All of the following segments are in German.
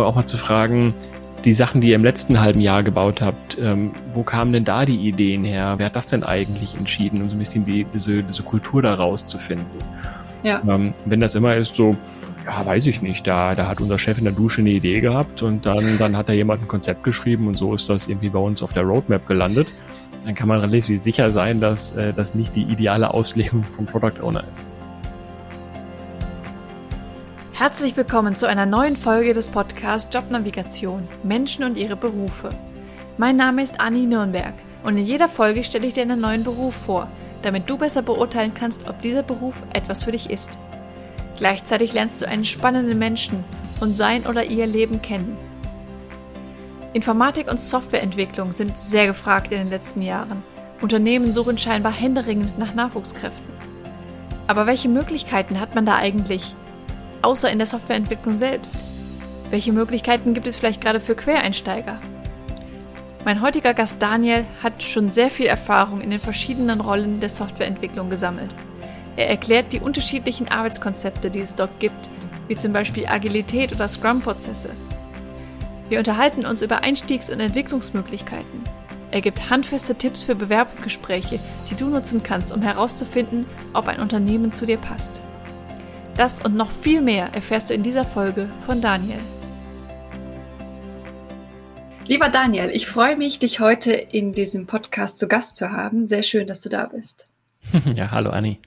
auch mal zu fragen, die Sachen, die ihr im letzten halben Jahr gebaut habt, ähm, wo kamen denn da die Ideen her? Wer hat das denn eigentlich entschieden, um so ein bisschen die, diese, diese Kultur daraus zu finden? Ja. Ähm, wenn das immer ist so, ja, weiß ich nicht, da, da hat unser Chef in der Dusche eine Idee gehabt und dann, dann hat da jemand ein Konzept geschrieben und so ist das irgendwie bei uns auf der Roadmap gelandet, dann kann man relativ sicher sein, dass äh, das nicht die ideale Auslegung vom Product Owner ist. Herzlich willkommen zu einer neuen Folge des Podcasts Jobnavigation Menschen und ihre Berufe. Mein Name ist Anni Nürnberg und in jeder Folge stelle ich dir einen neuen Beruf vor, damit du besser beurteilen kannst, ob dieser Beruf etwas für dich ist. Gleichzeitig lernst du einen spannenden Menschen und sein oder ihr Leben kennen. Informatik und Softwareentwicklung sind sehr gefragt in den letzten Jahren. Unternehmen suchen scheinbar händeringend nach Nachwuchskräften. Aber welche Möglichkeiten hat man da eigentlich? Außer in der Softwareentwicklung selbst? Welche Möglichkeiten gibt es vielleicht gerade für Quereinsteiger? Mein heutiger Gast Daniel hat schon sehr viel Erfahrung in den verschiedenen Rollen der Softwareentwicklung gesammelt. Er erklärt die unterschiedlichen Arbeitskonzepte, die es dort gibt, wie zum Beispiel Agilität oder Scrum-Prozesse. Wir unterhalten uns über Einstiegs- und Entwicklungsmöglichkeiten. Er gibt handfeste Tipps für Bewerbungsgespräche, die du nutzen kannst, um herauszufinden, ob ein Unternehmen zu dir passt. Das und noch viel mehr erfährst du in dieser Folge von Daniel. Lieber Daniel, ich freue mich, dich heute in diesem Podcast zu Gast zu haben. Sehr schön, dass du da bist. Ja, hallo Anni.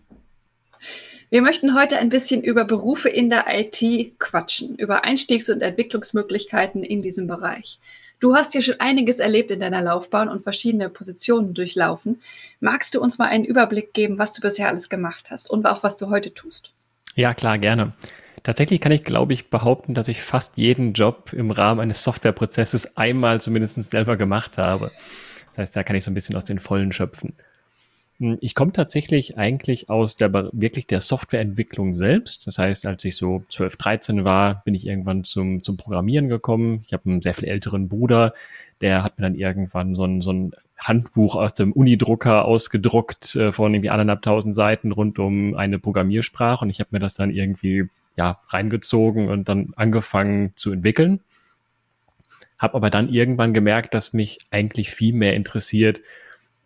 Wir möchten heute ein bisschen über Berufe in der IT quatschen, über Einstiegs- und Entwicklungsmöglichkeiten in diesem Bereich. Du hast hier schon einiges erlebt in deiner Laufbahn und verschiedene Positionen durchlaufen. Magst du uns mal einen Überblick geben, was du bisher alles gemacht hast und auch was du heute tust? Ja, klar, gerne. Tatsächlich kann ich, glaube ich, behaupten, dass ich fast jeden Job im Rahmen eines Softwareprozesses einmal zumindest selber gemacht habe. Das heißt, da kann ich so ein bisschen aus den Vollen schöpfen. Hm, ich komme tatsächlich eigentlich aus der wirklich der Softwareentwicklung selbst. Das heißt, als ich so 12, 13 war, bin ich irgendwann zum, zum Programmieren gekommen. Ich habe einen sehr viel älteren Bruder, der hat mir dann irgendwann so ein, so ein Handbuch aus dem Unidrucker ausgedruckt äh, von irgendwie anderthalbtausend Seiten rund um eine Programmiersprache und ich habe mir das dann irgendwie ja reingezogen und dann angefangen zu entwickeln. Habe aber dann irgendwann gemerkt, dass mich eigentlich viel mehr interessiert,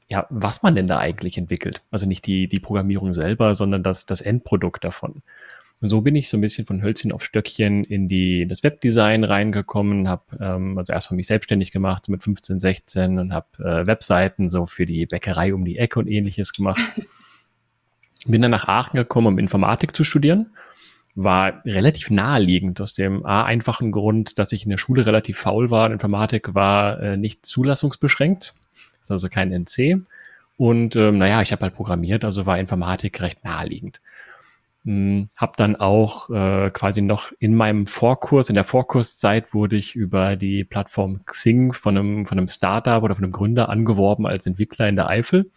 ja, was man denn da eigentlich entwickelt. Also nicht die, die Programmierung selber, sondern das, das Endprodukt davon. Und so bin ich so ein bisschen von Hölzchen auf Stöckchen in die das Webdesign reingekommen, habe ähm, also erstmal mich selbstständig gemacht so mit 15, 16 und habe äh, Webseiten so für die Bäckerei um die Ecke und ähnliches gemacht. bin dann nach Aachen gekommen, um Informatik zu studieren. War relativ naheliegend aus dem A einfachen Grund, dass ich in der Schule relativ faul war. Informatik war äh, nicht zulassungsbeschränkt, also kein NC. Und ähm, naja, ich habe halt programmiert, also war Informatik recht naheliegend. Hm, habe dann auch äh, quasi noch in meinem Vorkurs, in der Vorkurszeit wurde ich über die Plattform Xing von einem, von einem Startup oder von einem Gründer angeworben als Entwickler in der Eifel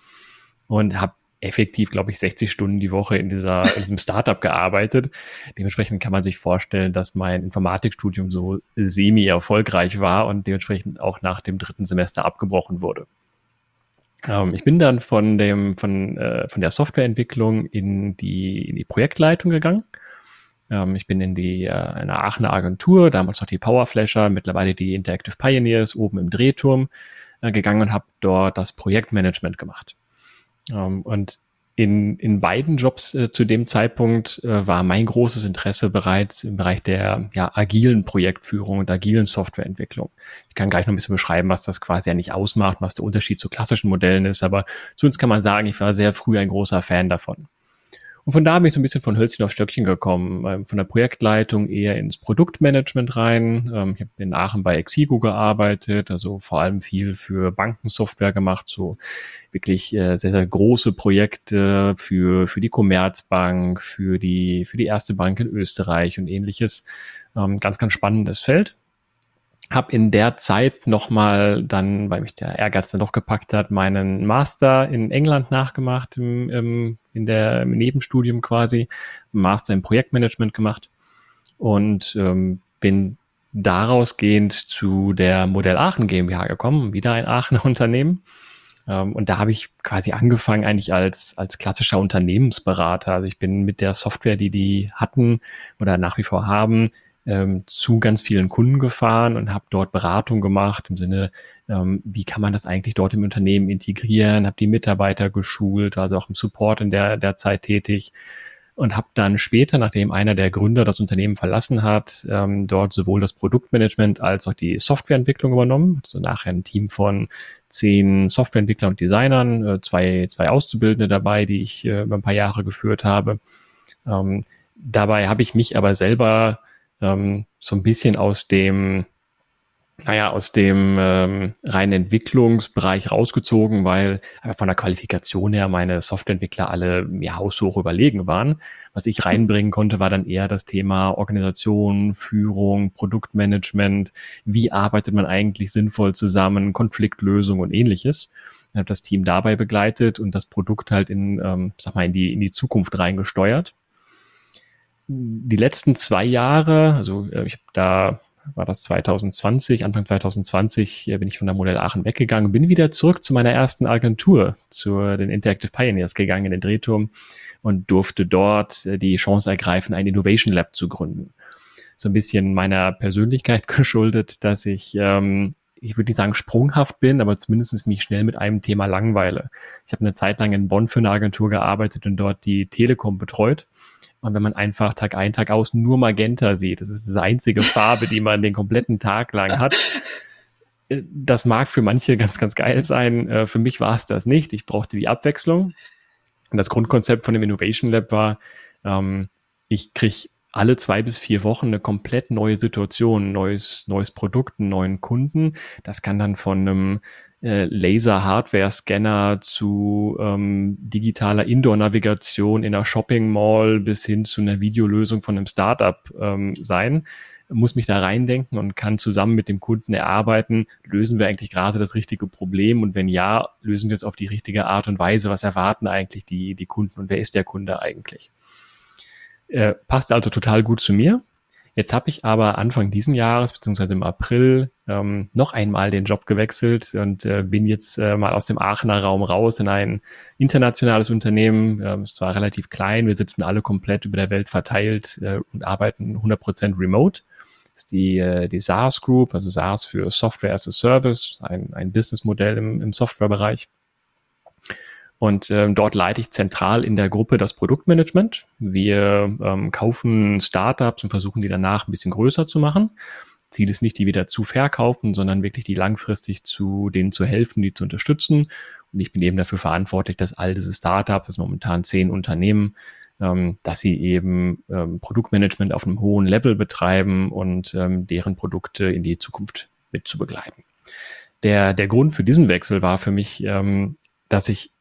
und habe effektiv, glaube ich, 60 Stunden die Woche in, dieser, in diesem Startup gearbeitet. Dementsprechend kann man sich vorstellen, dass mein Informatikstudium so semi-erfolgreich war und dementsprechend auch nach dem dritten Semester abgebrochen wurde. Ähm, ich bin dann von dem, von, äh, von der Softwareentwicklung in die, in die Projektleitung gegangen. Ähm, ich bin in die, äh, eine Aachener Agentur, damals noch die Powerflasher, mittlerweile die Interactive Pioneers oben im Drehturm äh, gegangen und habe dort das Projektmanagement gemacht. Ähm, und in, in beiden Jobs äh, zu dem Zeitpunkt äh, war mein großes Interesse bereits im Bereich der ja, agilen Projektführung und agilen Softwareentwicklung. Ich kann gleich noch ein bisschen beschreiben, was das quasi ja nicht ausmacht, was der Unterschied zu klassischen Modellen ist, aber zu uns kann man sagen, ich war sehr früh ein großer Fan davon. Und von da bin ich so ein bisschen von Hölzchen auf Stöckchen gekommen, ähm, von der Projektleitung eher ins Produktmanagement rein. Ähm, ich habe in Aachen bei Exigo gearbeitet, also vor allem viel für Bankensoftware gemacht, so wirklich äh, sehr, sehr große Projekte für, für die Commerzbank, für die, für die erste Bank in Österreich und ähnliches. Ähm, ganz, ganz spannendes Feld habe in der Zeit nochmal dann, weil mich der Ehrgeiz dann doch gepackt hat, meinen Master in England nachgemacht, im, im, in der im Nebenstudium quasi, Master im Projektmanagement gemacht und ähm, bin daraus gehend zu der Modell Aachen GmbH gekommen, wieder ein Aachener Unternehmen. Ähm, und da habe ich quasi angefangen eigentlich als, als klassischer Unternehmensberater. Also ich bin mit der Software, die die hatten oder nach wie vor haben, ähm, zu ganz vielen Kunden gefahren und habe dort Beratung gemacht im Sinne, ähm, wie kann man das eigentlich dort im Unternehmen integrieren, habe die Mitarbeiter geschult, also auch im Support in der, der Zeit tätig und habe dann später, nachdem einer der Gründer das Unternehmen verlassen hat, ähm, dort sowohl das Produktmanagement als auch die Softwareentwicklung übernommen. Also nachher ein Team von zehn Softwareentwicklern und Designern, äh, zwei, zwei Auszubildende dabei, die ich äh, über ein paar Jahre geführt habe. Ähm, dabei habe ich mich aber selber ähm, so ein bisschen aus dem naja, aus dem ähm, reinen Entwicklungsbereich rausgezogen, weil von der Qualifikation her meine Softwareentwickler alle mir haushoch überlegen waren. Was ich reinbringen konnte, war dann eher das Thema Organisation, Führung, Produktmanagement, wie arbeitet man eigentlich sinnvoll zusammen, Konfliktlösung und ähnliches. Ich habe das Team dabei begleitet und das Produkt halt in, ähm, sag mal, in die, in die Zukunft reingesteuert. Die letzten zwei Jahre, also äh, ich habe da war das 2020, Anfang 2020 bin ich von der Modell Aachen weggegangen, bin wieder zurück zu meiner ersten Agentur, zu den Interactive Pioneers gegangen in den Drehturm und durfte dort äh, die Chance ergreifen, ein Innovation Lab zu gründen. So ein bisschen meiner Persönlichkeit geschuldet, dass ich ähm, ich würde nicht sagen sprunghaft bin, aber zumindest mich schnell mit einem Thema langweile. Ich habe eine Zeit lang in Bonn für eine Agentur gearbeitet und dort die Telekom betreut. Und wenn man einfach Tag ein, Tag aus nur Magenta sieht, das ist die einzige Farbe, die man den kompletten Tag lang hat. Äh, das mag für manche ganz, ganz geil sein. Äh, für mich war es das nicht. Ich brauchte die Abwechslung. Und das Grundkonzept von dem Innovation Lab war, ähm, ich kriege alle zwei bis vier Wochen eine komplett neue Situation, neues, neues Produkt, einen neuen Kunden. Das kann dann von einem äh, Laser-Hardware-Scanner zu ähm, digitaler Indoor-Navigation in einer Shopping-Mall bis hin zu einer Videolösung von einem Startup ähm, sein muss mich da reindenken und kann zusammen mit dem Kunden erarbeiten, lösen wir eigentlich gerade das richtige Problem und wenn ja, lösen wir es auf die richtige Art und Weise. Was erwarten eigentlich die, die Kunden und wer ist der Kunde eigentlich? Äh, passt also total gut zu mir. Jetzt habe ich aber Anfang diesen Jahres, beziehungsweise im April, ähm, noch einmal den Job gewechselt und äh, bin jetzt äh, mal aus dem Aachener Raum raus in ein internationales Unternehmen. Ähm, es war relativ klein, wir sitzen alle komplett über der Welt verteilt äh, und arbeiten 100% remote. Das ist die, äh, die SaaS Group, also SaaS für Software as a Service, ein, ein Businessmodell im, im Softwarebereich. Und ähm, dort leite ich zentral in der Gruppe das Produktmanagement. Wir ähm, kaufen Startups und versuchen die danach ein bisschen größer zu machen. Ziel ist nicht, die wieder zu verkaufen, sondern wirklich die langfristig zu denen zu helfen, die zu unterstützen. Und ich bin eben dafür verantwortlich, dass all diese Startups, das momentan zehn Unternehmen, ähm, dass sie eben ähm, Produktmanagement auf einem hohen Level betreiben und ähm, deren Produkte in die Zukunft mit zu begleiten. Der, der Grund für diesen Wechsel war für mich, ähm, dass ich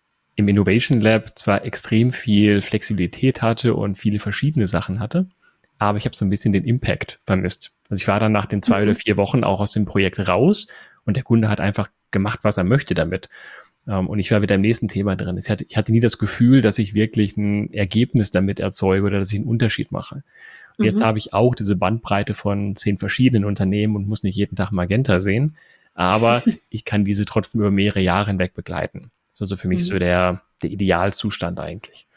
im Innovation Lab zwar extrem viel Flexibilität hatte und viele verschiedene Sachen hatte, aber ich habe so ein bisschen den Impact vermisst. Also ich war dann nach den zwei mhm. oder vier Wochen auch aus dem Projekt raus und der Kunde hat einfach gemacht, was er möchte damit. Ähm, und ich war wieder im nächsten Thema drin. Ich hatte, ich hatte, nie das Gefühl, dass ich wirklich ein Ergebnis damit erzeuge oder dass ich einen Unterschied mache. Und mhm. jetzt habe ich auch diese Bandbreite von zehn verschiedenen Unternehmen und muss nicht jeden Tag Magenta sehen, aber ich kann diese trotzdem über mehrere Jahre hinweg begleiten. Das ist also für mich mhm. so der, der Idealzustand eigentlich.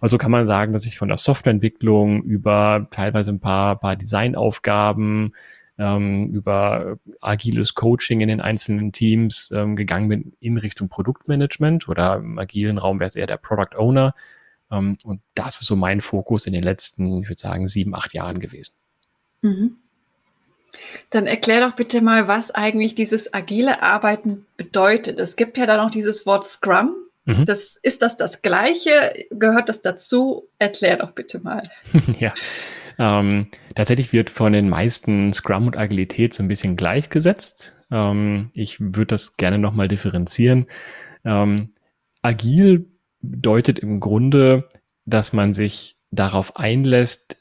Also kann man sagen, dass ich von der Softwareentwicklung über teilweise ein paar, paar Designaufgaben, ähm, über agiles Coaching in den einzelnen Teams ähm, gegangen bin in Richtung Produktmanagement oder im agilen Raum wäre es eher der Product Owner. Ähm, und das ist so mein Fokus in den letzten, ich würde sagen, sieben, acht Jahren gewesen. Mhm. Dann erklär doch bitte mal, was eigentlich dieses agile Arbeiten bedeutet. Es gibt ja da noch dieses Wort Scrum. Mhm. Das, ist das das Gleiche? Gehört das dazu? Erklär doch bitte mal. ja. Ähm, tatsächlich wird von den meisten Scrum und Agilität so ein bisschen gleichgesetzt. Ähm, ich würde das gerne nochmal differenzieren. Ähm, agil bedeutet im Grunde, dass man sich darauf einlässt,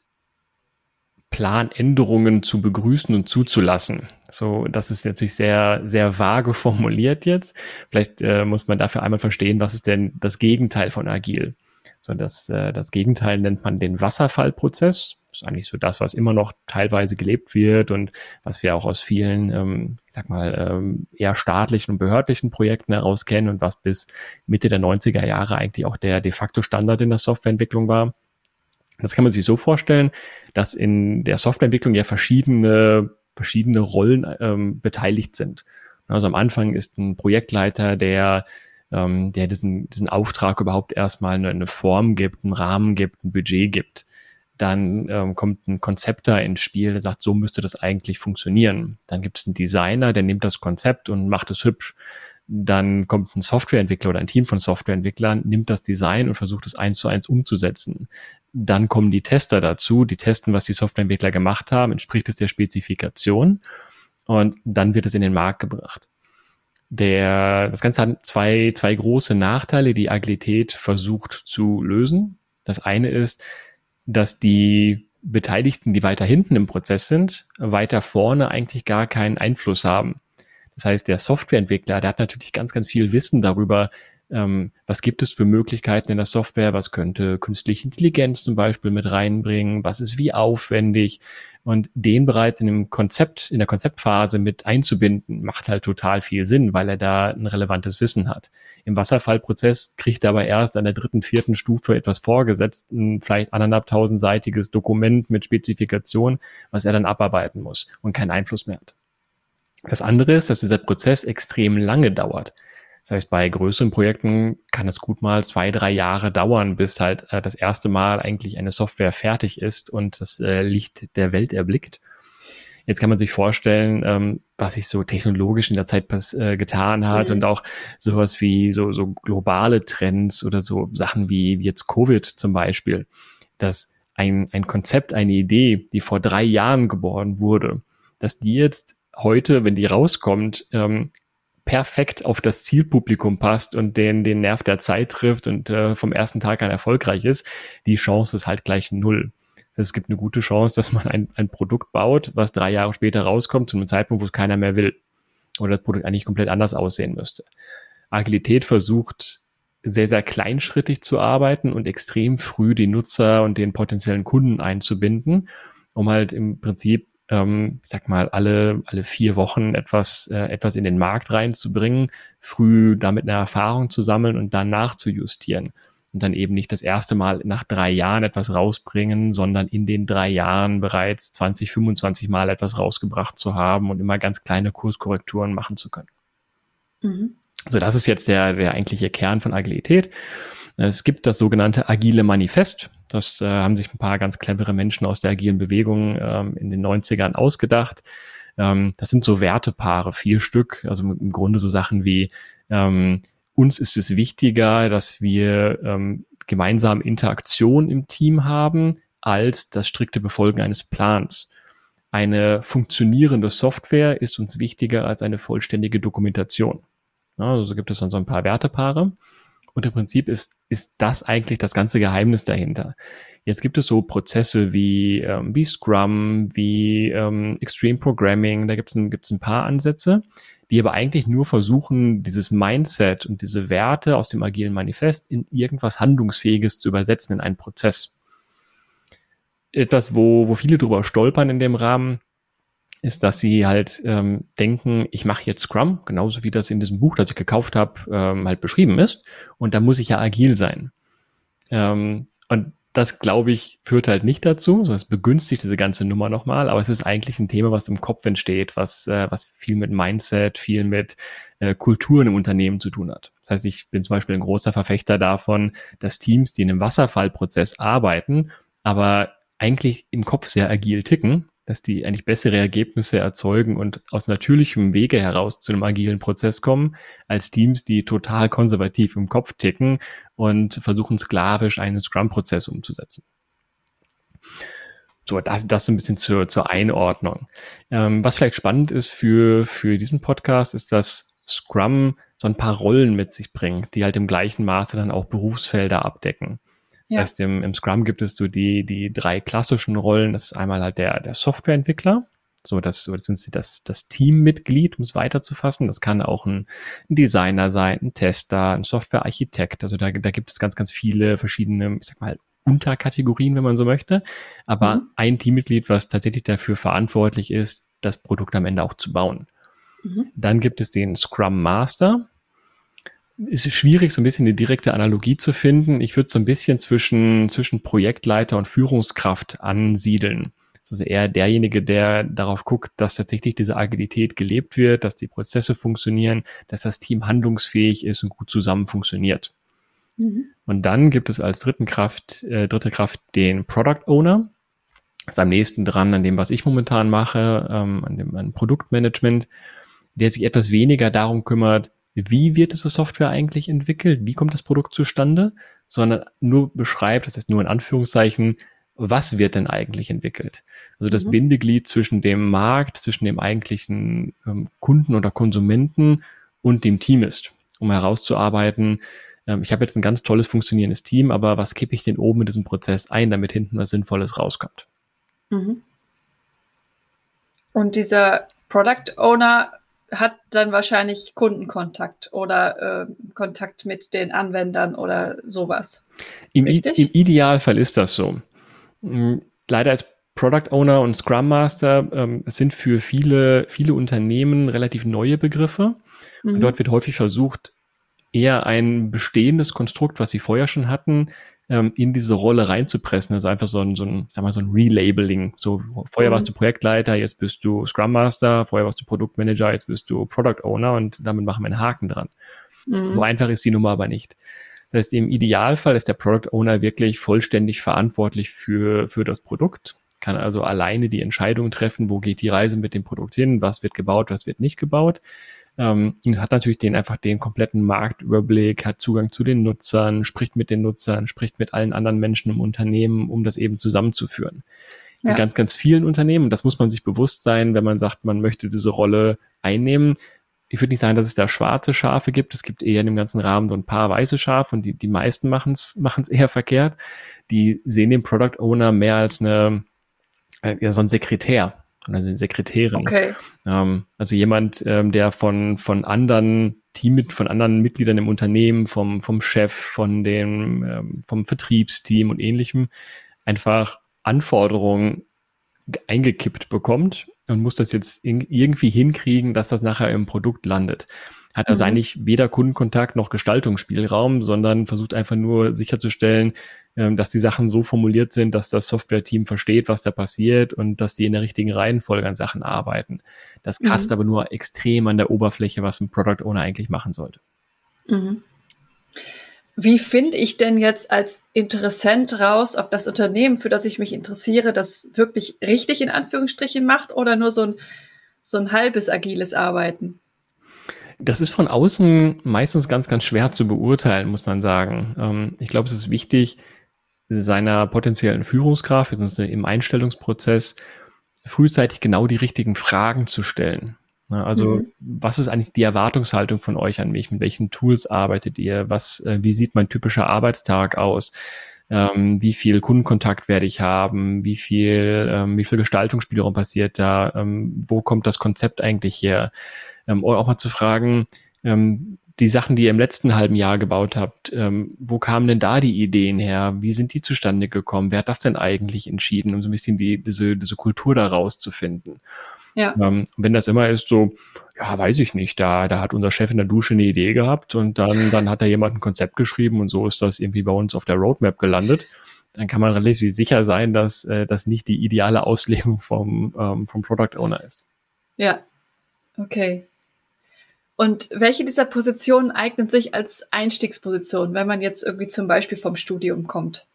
Planänderungen zu begrüßen und zuzulassen. So, das ist natürlich sehr, sehr vage formuliert jetzt. Vielleicht äh, muss man dafür einmal verstehen, was ist denn das Gegenteil von agil? So, das, äh, das Gegenteil nennt man den Wasserfallprozess. Das ist eigentlich so das, was immer noch teilweise gelebt wird und was wir auch aus vielen, ähm, ich sag mal, ähm, eher staatlichen und behördlichen Projekten heraus kennen und was bis Mitte der 90er Jahre eigentlich auch der de facto Standard in der Softwareentwicklung war. Das kann man sich so vorstellen, dass in der Softwareentwicklung ja verschiedene, verschiedene Rollen ähm, beteiligt sind. Also am Anfang ist ein Projektleiter, der, ähm, der diesen, diesen Auftrag überhaupt erstmal eine, eine Form gibt, einen Rahmen gibt, ein Budget gibt. Dann ähm, kommt ein Konzepter ins Spiel, der sagt, so müsste das eigentlich funktionieren. Dann gibt es einen Designer, der nimmt das Konzept und macht es hübsch. Dann kommt ein Softwareentwickler oder ein Team von Softwareentwicklern, nimmt das Design und versucht es eins zu eins umzusetzen. Dann kommen die Tester dazu, die testen, was die Softwareentwickler gemacht haben, entspricht es der Spezifikation und dann wird es in den Markt gebracht. Der, das Ganze hat zwei, zwei große Nachteile, die Agilität versucht zu lösen. Das eine ist, dass die Beteiligten, die weiter hinten im Prozess sind, weiter vorne eigentlich gar keinen Einfluss haben. Das heißt, der Softwareentwickler, der hat natürlich ganz, ganz viel Wissen darüber, ähm, was gibt es für Möglichkeiten in der Software, was könnte künstliche Intelligenz zum Beispiel mit reinbringen, was ist wie aufwendig und den bereits in dem Konzept, in der Konzeptphase mit einzubinden, macht halt total viel Sinn, weil er da ein relevantes Wissen hat. Im Wasserfallprozess kriegt er aber erst an der dritten, vierten Stufe etwas vorgesetzt, ein vielleicht anderthalbtausendseitiges Dokument mit Spezifikation, was er dann abarbeiten muss und keinen Einfluss mehr hat. Das andere ist, dass dieser Prozess extrem lange dauert. Das heißt, bei größeren Projekten kann es gut mal zwei, drei Jahre dauern, bis halt äh, das erste Mal eigentlich eine Software fertig ist und das äh, Licht der Welt erblickt. Jetzt kann man sich vorstellen, ähm, was sich so technologisch in der Zeit äh, getan hat mhm. und auch sowas wie so, so globale Trends oder so Sachen wie, wie jetzt Covid zum Beispiel, dass ein, ein Konzept, eine Idee, die vor drei Jahren geboren wurde, dass die jetzt heute, wenn die rauskommt, ähm, perfekt auf das Zielpublikum passt und den, den Nerv der Zeit trifft und äh, vom ersten Tag an erfolgreich ist, die Chance ist halt gleich null. Es gibt eine gute Chance, dass man ein, ein Produkt baut, was drei Jahre später rauskommt, zu einem Zeitpunkt, wo es keiner mehr will. Oder das Produkt eigentlich komplett anders aussehen müsste. Agilität versucht, sehr, sehr kleinschrittig zu arbeiten und extrem früh die Nutzer und den potenziellen Kunden einzubinden, um halt im Prinzip ähm, ich sag mal, alle, alle vier Wochen etwas, äh, etwas in den Markt reinzubringen, früh damit eine Erfahrung zu sammeln und dann nachzujustieren. Und dann eben nicht das erste Mal nach drei Jahren etwas rausbringen, sondern in den drei Jahren bereits 20, 25 Mal etwas rausgebracht zu haben und immer ganz kleine Kurskorrekturen machen zu können. Mhm. So, das ist jetzt der, der eigentliche Kern von Agilität. Es gibt das sogenannte Agile Manifest. Das äh, haben sich ein paar ganz clevere Menschen aus der agilen Bewegung ähm, in den 90ern ausgedacht. Ähm, das sind so Wertepaare, vier Stück, also im Grunde so Sachen wie ähm, uns ist es wichtiger, dass wir ähm, gemeinsam Interaktion im Team haben, als das strikte Befolgen eines Plans. Eine funktionierende Software ist uns wichtiger als eine vollständige Dokumentation. also so gibt es dann so ein paar Wertepaare. Und im Prinzip ist, ist das eigentlich das ganze Geheimnis dahinter. Jetzt gibt es so Prozesse wie, ähm, wie Scrum, wie ähm, Extreme Programming, da gibt es ein, gibt's ein paar Ansätze, die aber eigentlich nur versuchen, dieses Mindset und diese Werte aus dem agilen Manifest in irgendwas Handlungsfähiges zu übersetzen in einen Prozess. Etwas, wo, wo viele drüber stolpern in dem Rahmen, ist, dass sie halt ähm, denken, ich mache jetzt Scrum, genauso wie das in diesem Buch, das ich gekauft habe, ähm, halt beschrieben ist. Und da muss ich ja agil sein. Ähm, und das, glaube ich, führt halt nicht dazu, sondern es begünstigt diese ganze Nummer nochmal. Aber es ist eigentlich ein Thema, was im Kopf entsteht, was, äh, was viel mit Mindset, viel mit äh, Kulturen im Unternehmen zu tun hat. Das heißt, ich bin zum Beispiel ein großer Verfechter davon, dass Teams, die in einem Wasserfallprozess arbeiten, aber eigentlich im Kopf sehr agil ticken, dass die eigentlich bessere Ergebnisse erzeugen und aus natürlichem Wege heraus zu einem agilen Prozess kommen, als Teams, die total konservativ im Kopf ticken und versuchen sklavisch einen Scrum-Prozess umzusetzen. So, das, das ein bisschen zur, zur Einordnung. Ähm, was vielleicht spannend ist für, für diesen Podcast, ist, dass Scrum so ein paar Rollen mit sich bringt, die halt im gleichen Maße dann auch Berufsfelder abdecken. Ja. Heißt, im, im Scrum gibt es so die, die drei klassischen Rollen. Das ist einmal halt der, der Softwareentwickler, so das, so das, das Teammitglied, um es weiterzufassen. Das kann auch ein, ein Designer sein, ein Tester, ein Softwarearchitekt. Also da, da gibt es ganz, ganz viele verschiedene, ich sag mal, Unterkategorien, wenn man so möchte. Aber mhm. ein Teammitglied, was tatsächlich dafür verantwortlich ist, das Produkt am Ende auch zu bauen. Mhm. Dann gibt es den Scrum Master ist schwierig, so ein bisschen eine direkte Analogie zu finden. Ich würde so ein bisschen zwischen, zwischen Projektleiter und Führungskraft ansiedeln. Also eher derjenige, der darauf guckt, dass tatsächlich diese Agilität gelebt wird, dass die Prozesse funktionieren, dass das Team handlungsfähig ist und gut zusammen funktioniert. Mhm. Und dann gibt es als dritten Kraft, äh, dritte Kraft den Product Owner. Das ist am nächsten dran an dem, was ich momentan mache, ähm, an dem an Produktmanagement, der sich etwas weniger darum kümmert, wie wird diese Software eigentlich entwickelt, wie kommt das Produkt zustande, sondern nur beschreibt, das heißt nur in Anführungszeichen, was wird denn eigentlich entwickelt? Also das mhm. Bindeglied zwischen dem Markt, zwischen dem eigentlichen ähm, Kunden oder Konsumenten und dem Team ist, um herauszuarbeiten, ähm, ich habe jetzt ein ganz tolles funktionierendes Team, aber was kippe ich denn oben in diesem Prozess ein, damit hinten was Sinnvolles rauskommt? Mhm. Und dieser Product Owner hat dann wahrscheinlich Kundenkontakt oder äh, Kontakt mit den Anwendern oder sowas. Im, I Im Idealfall ist das so. Hm, leider ist Product Owner und Scrum Master ähm, sind für viele, viele Unternehmen relativ neue Begriffe. Mhm. Und dort wird häufig versucht, eher ein bestehendes Konstrukt, was sie vorher schon hatten, ähm, in diese Rolle reinzupressen. Also einfach so ein, so ein, ich sag mal, so ein Relabeling. So, vorher mhm. warst du Projektleiter, jetzt bist du Scrum Master, vorher warst du Produktmanager, jetzt bist du Product Owner und damit machen wir einen Haken dran. Mhm. So einfach ist die Nummer aber nicht. Das heißt, im Idealfall ist der Product Owner wirklich vollständig verantwortlich für, für das Produkt, kann also alleine die Entscheidung treffen, wo geht die Reise mit dem Produkt hin, was wird gebaut, was wird nicht gebaut. Ähm, hat natürlich den einfach den kompletten Marktüberblick, hat Zugang zu den Nutzern, spricht mit den Nutzern, spricht mit allen anderen Menschen im Unternehmen, um das eben zusammenzuführen. Ja. In ganz, ganz vielen Unternehmen, das muss man sich bewusst sein, wenn man sagt, man möchte diese Rolle einnehmen, ich würde nicht sagen, dass es da schwarze Schafe gibt. Es gibt eher in dem ganzen Rahmen so ein paar weiße Schafe und die, die meisten machen es eher verkehrt. Die sehen den Product Owner mehr als eine, äh, ja, so ein Sekretär oder eine Sekretärin. Okay. Ähm, also jemand, ähm, der von, von anderen Team, von anderen Mitgliedern im Unternehmen, vom, vom Chef, von dem, ähm, vom Vertriebsteam und ähnlichem einfach Anforderungen eingekippt bekommt und muss das jetzt irgendwie hinkriegen, dass das nachher im Produkt landet. Hat also mhm. eigentlich weder Kundenkontakt noch Gestaltungsspielraum, sondern versucht einfach nur sicherzustellen, ähm, dass die Sachen so formuliert sind, dass das Software-Team versteht, was da passiert und dass die in der richtigen Reihenfolge an Sachen arbeiten. Das kratzt mhm. aber nur extrem an der Oberfläche, was ein Product Owner eigentlich machen sollte. Mhm. Wie finde ich denn jetzt als Interessent raus, ob das Unternehmen, für das ich mich interessiere, das wirklich richtig in Anführungsstrichen macht oder nur so ein, so ein halbes agiles Arbeiten? Das ist von außen meistens ganz, ganz schwer zu beurteilen, muss man sagen. Ähm, ich glaube, es ist wichtig, seiner potenziellen Führungskraft, also im Einstellungsprozess, frühzeitig genau die richtigen Fragen zu stellen. Also mhm. was ist eigentlich die Erwartungshaltung von euch an mich? Mit welchen Tools arbeitet ihr? Was, äh, wie sieht mein typischer Arbeitstag aus? Ähm, wie viel Kundenkontakt werde ich haben? Wie viel, ähm, wie viel Gestaltungsspielraum passiert da? Ähm, wo kommt das Konzept eigentlich her? Ähm, oder auch mal zu fragen, ähm, die Sachen, die ihr im letzten halben Jahr gebaut habt, ähm, wo kamen denn da die Ideen her? Wie sind die zustande gekommen? Wer hat das denn eigentlich entschieden, um so ein bisschen die, diese, diese Kultur daraus zu finden? Ja. Ähm, wenn das immer ist so, ja, weiß ich nicht, da, da hat unser Chef in der Dusche eine Idee gehabt und dann, dann hat da jemand ein Konzept geschrieben und so ist das irgendwie bei uns auf der Roadmap gelandet, dann kann man relativ sicher sein, dass äh, das nicht die ideale Auslegung vom, ähm, vom Product Owner ist. Ja, okay. Und welche dieser Positionen eignet sich als Einstiegsposition, wenn man jetzt irgendwie zum Beispiel vom Studium kommt?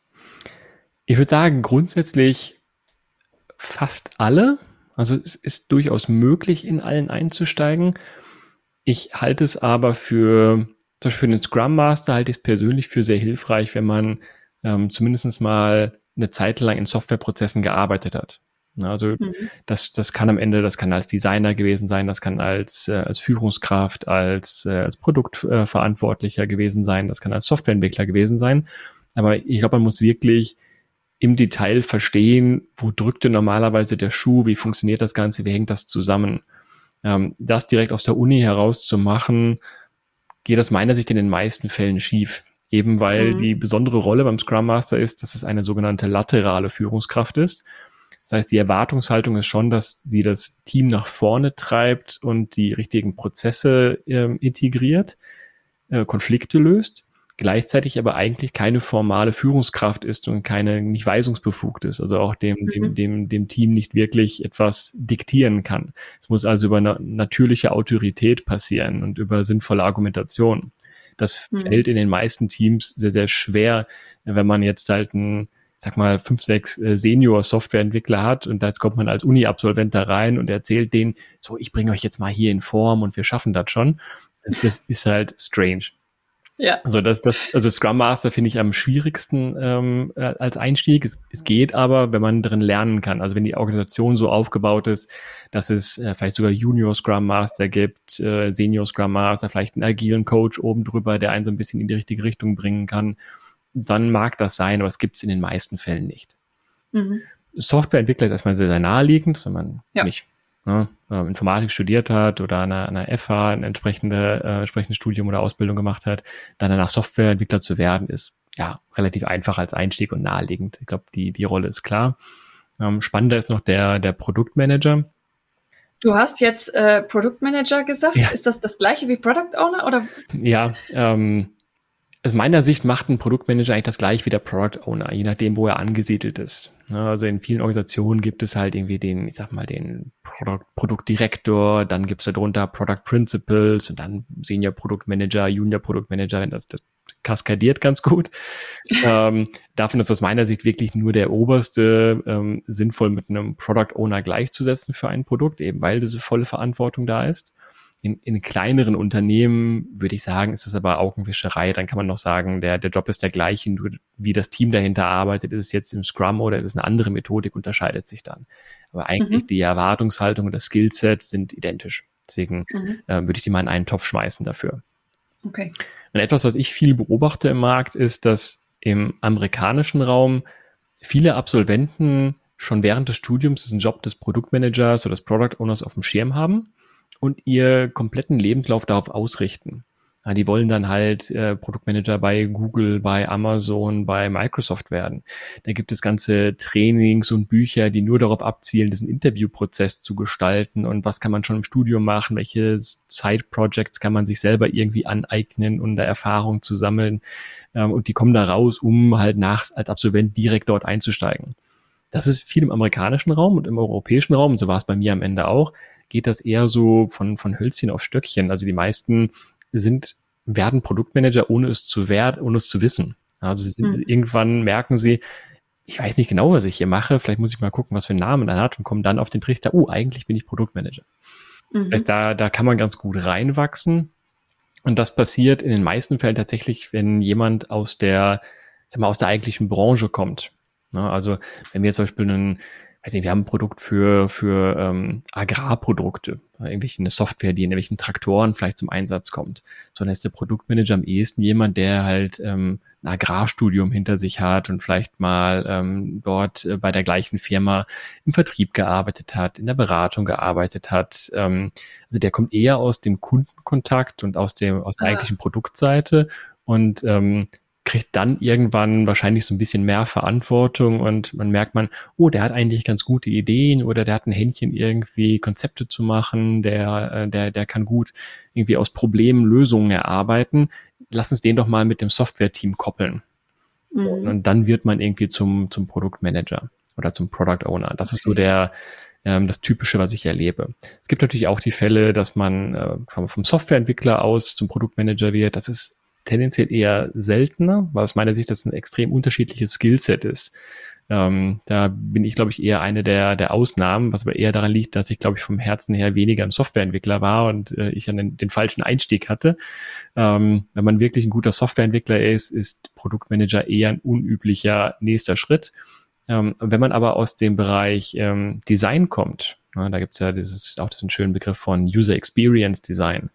Ich würde sagen, grundsätzlich fast alle. Also es ist durchaus möglich, in allen einzusteigen. Ich halte es aber für, für den Scrum Master halte ich es persönlich für sehr hilfreich, wenn man ähm, zumindest mal eine Zeit lang in Softwareprozessen gearbeitet hat. Also mhm. das, das kann am Ende, das kann als Designer gewesen sein, das kann als, äh, als Führungskraft, als, äh, als Produktverantwortlicher äh, gewesen sein, das kann als Softwareentwickler gewesen sein. Aber ich glaube, man muss wirklich im Detail verstehen, wo drückt denn normalerweise der Schuh, wie funktioniert das Ganze, wie hängt das zusammen. Ähm, das direkt aus der Uni heraus zu machen, geht aus meiner Sicht in den meisten Fällen schief. Eben weil mhm. die besondere Rolle beim Scrum Master ist, dass es eine sogenannte laterale Führungskraft ist. Das heißt, die Erwartungshaltung ist schon, dass sie das Team nach vorne treibt und die richtigen Prozesse ähm, integriert. äh, Konflikte löst, gleichzeitig aber eigentlich keine formale Führungskraft ist und keine nicht weisungsbefugt ist, also auch dem, mhm. dem, dem, dem Team nicht wirklich etwas diktieren kann. Es muss also über eine natürliche Autorität passieren und über sinnvolle Argumentation. Das mhm. fällt in den meisten Teams sehr, sehr schwer, wenn man jetzt halt ein sag mal, fünf, sechs äh, Senior-Softwareentwickler hat und jetzt kommt man als Uni-Absolvent da rein und erzählt denen, so, ich bringe euch jetzt mal hier in Form und wir schaffen das schon. Das, das ist halt strange. Ja. Also das, das, also Scrum Master finde ich am schwierigsten ähm, äh, als Einstieg. Es, es geht aber, wenn man drin lernen kann. Also wenn die Organisation so aufgebaut ist, dass es äh, vielleicht sogar Junior Scrum Master gibt, äh, Senior Scrum Master, vielleicht einen agilen Coach oben drüber, der einen so ein bisschen in die richtige Richtung bringen kann, dann mag das sein, aber es gibt es in den meisten Fällen nicht. Mhm. Softwareentwickler ist erstmal sehr, sehr naheliegend, wenn man ja. nicht ne, äh, Informatik studiert hat oder an einer, einer FH ein entsprechende, äh, entsprechendes Studium oder Ausbildung gemacht hat, dann danach Softwareentwickler zu werden, ist ja relativ einfach als Einstieg und naheliegend. Ich glaube, die, die Rolle ist klar. Ähm, spannender ist noch der, der Produktmanager. Du hast jetzt äh, Produktmanager gesagt. Ja. Ist das das gleiche wie Product Owner oder? Ja, ähm, aus meiner Sicht macht ein Produktmanager eigentlich das gleiche wie der Product Owner, je nachdem, wo er angesiedelt ist. Also in vielen Organisationen gibt es halt irgendwie den, ich sag mal, den Product, Produktdirektor, dann gibt es darunter Product Principles und dann Senior Produktmanager, Junior Produktmanager, wenn das, das kaskadiert ganz gut. ähm, davon ist aus meiner Sicht wirklich nur der oberste ähm, sinnvoll mit einem Product Owner gleichzusetzen für ein Produkt, eben weil diese volle Verantwortung da ist. In, in kleineren Unternehmen würde ich sagen, ist es aber Augenwischerei. Dann kann man noch sagen, der, der Job ist der gleiche, nur wie das Team dahinter arbeitet, ist es jetzt im Scrum oder ist es eine andere Methodik, unterscheidet sich dann. Aber eigentlich mhm. die Erwartungshaltung und das Skillset sind identisch. Deswegen mhm. äh, würde ich die mal in einen Topf schmeißen dafür. Okay. Und etwas, was ich viel beobachte im Markt, ist, dass im amerikanischen Raum viele Absolventen schon während des Studiums diesen Job des Produktmanagers oder des Product Owners auf dem Schirm haben und ihr kompletten Lebenslauf darauf ausrichten. Ja, die wollen dann halt äh, Produktmanager bei Google, bei Amazon, bei Microsoft werden. Da gibt es ganze Trainings und Bücher, die nur darauf abzielen, diesen Interviewprozess zu gestalten und was kann man schon im Studium machen, welche Side-Projects kann man sich selber irgendwie aneignen und um da Erfahrung zu sammeln. Ähm, und die kommen da raus, um halt nach als Absolvent direkt dort einzusteigen. Das ist viel im amerikanischen Raum und im europäischen Raum, so war es bei mir am Ende auch geht das eher so von, von Hölzchen auf Stöckchen. Also die meisten sind, werden Produktmanager, ohne es zu werden, ohne es zu wissen. Also sind, hm. irgendwann merken sie, ich weiß nicht genau, was ich hier mache, vielleicht muss ich mal gucken, was für einen Namen er hat und kommen dann auf den Trichter, oh, eigentlich bin ich Produktmanager. Mhm. Das heißt, da, da kann man ganz gut reinwachsen. Und das passiert in den meisten Fällen tatsächlich, wenn jemand aus der, sag mal, aus der eigentlichen Branche kommt. Also wenn wir zum Beispiel einen weiß nicht, wir haben ein Produkt für, für ähm, Agrarprodukte, irgendwelche eine Software, die in irgendwelchen Traktoren vielleicht zum Einsatz kommt. So dann ist der Produktmanager am ehesten jemand, der halt ähm, ein Agrarstudium hinter sich hat und vielleicht mal ähm, dort äh, bei der gleichen Firma im Vertrieb gearbeitet hat, in der Beratung gearbeitet hat. Ähm, also der kommt eher aus dem Kundenkontakt und aus dem aus der ah. eigentlichen Produktseite und ähm, kriegt dann irgendwann wahrscheinlich so ein bisschen mehr Verantwortung und man merkt man, oh, der hat eigentlich ganz gute Ideen oder der hat ein Händchen irgendwie Konzepte zu machen, der, äh, der, der kann gut irgendwie aus Problemen Lösungen erarbeiten. Lass uns den doch mal mit dem Software-Team koppeln. Mhm. Und dann wird man irgendwie zum, zum Produktmanager oder zum Product Owner. Das okay. ist so der, ähm, das Typische, was ich erlebe. Es gibt natürlich auch die Fälle, dass man äh, vom, vom Softwareentwickler aus zum Produktmanager wird. Das ist tendenziell eher seltener, weil aus meiner Sicht das ein extrem unterschiedliches Skillset ist. Ähm, da bin ich, glaube ich, eher eine der, der Ausnahmen, was aber eher daran liegt, dass ich, glaube ich, vom Herzen her weniger ein Softwareentwickler war und äh, ich den, den falschen Einstieg hatte. Ähm, wenn man wirklich ein guter Softwareentwickler ist, ist Produktmanager eher ein unüblicher nächster Schritt. Ähm, wenn man aber aus dem Bereich ähm, Design kommt, na, da gibt es ja dieses, auch diesen schönen Begriff von User Experience Design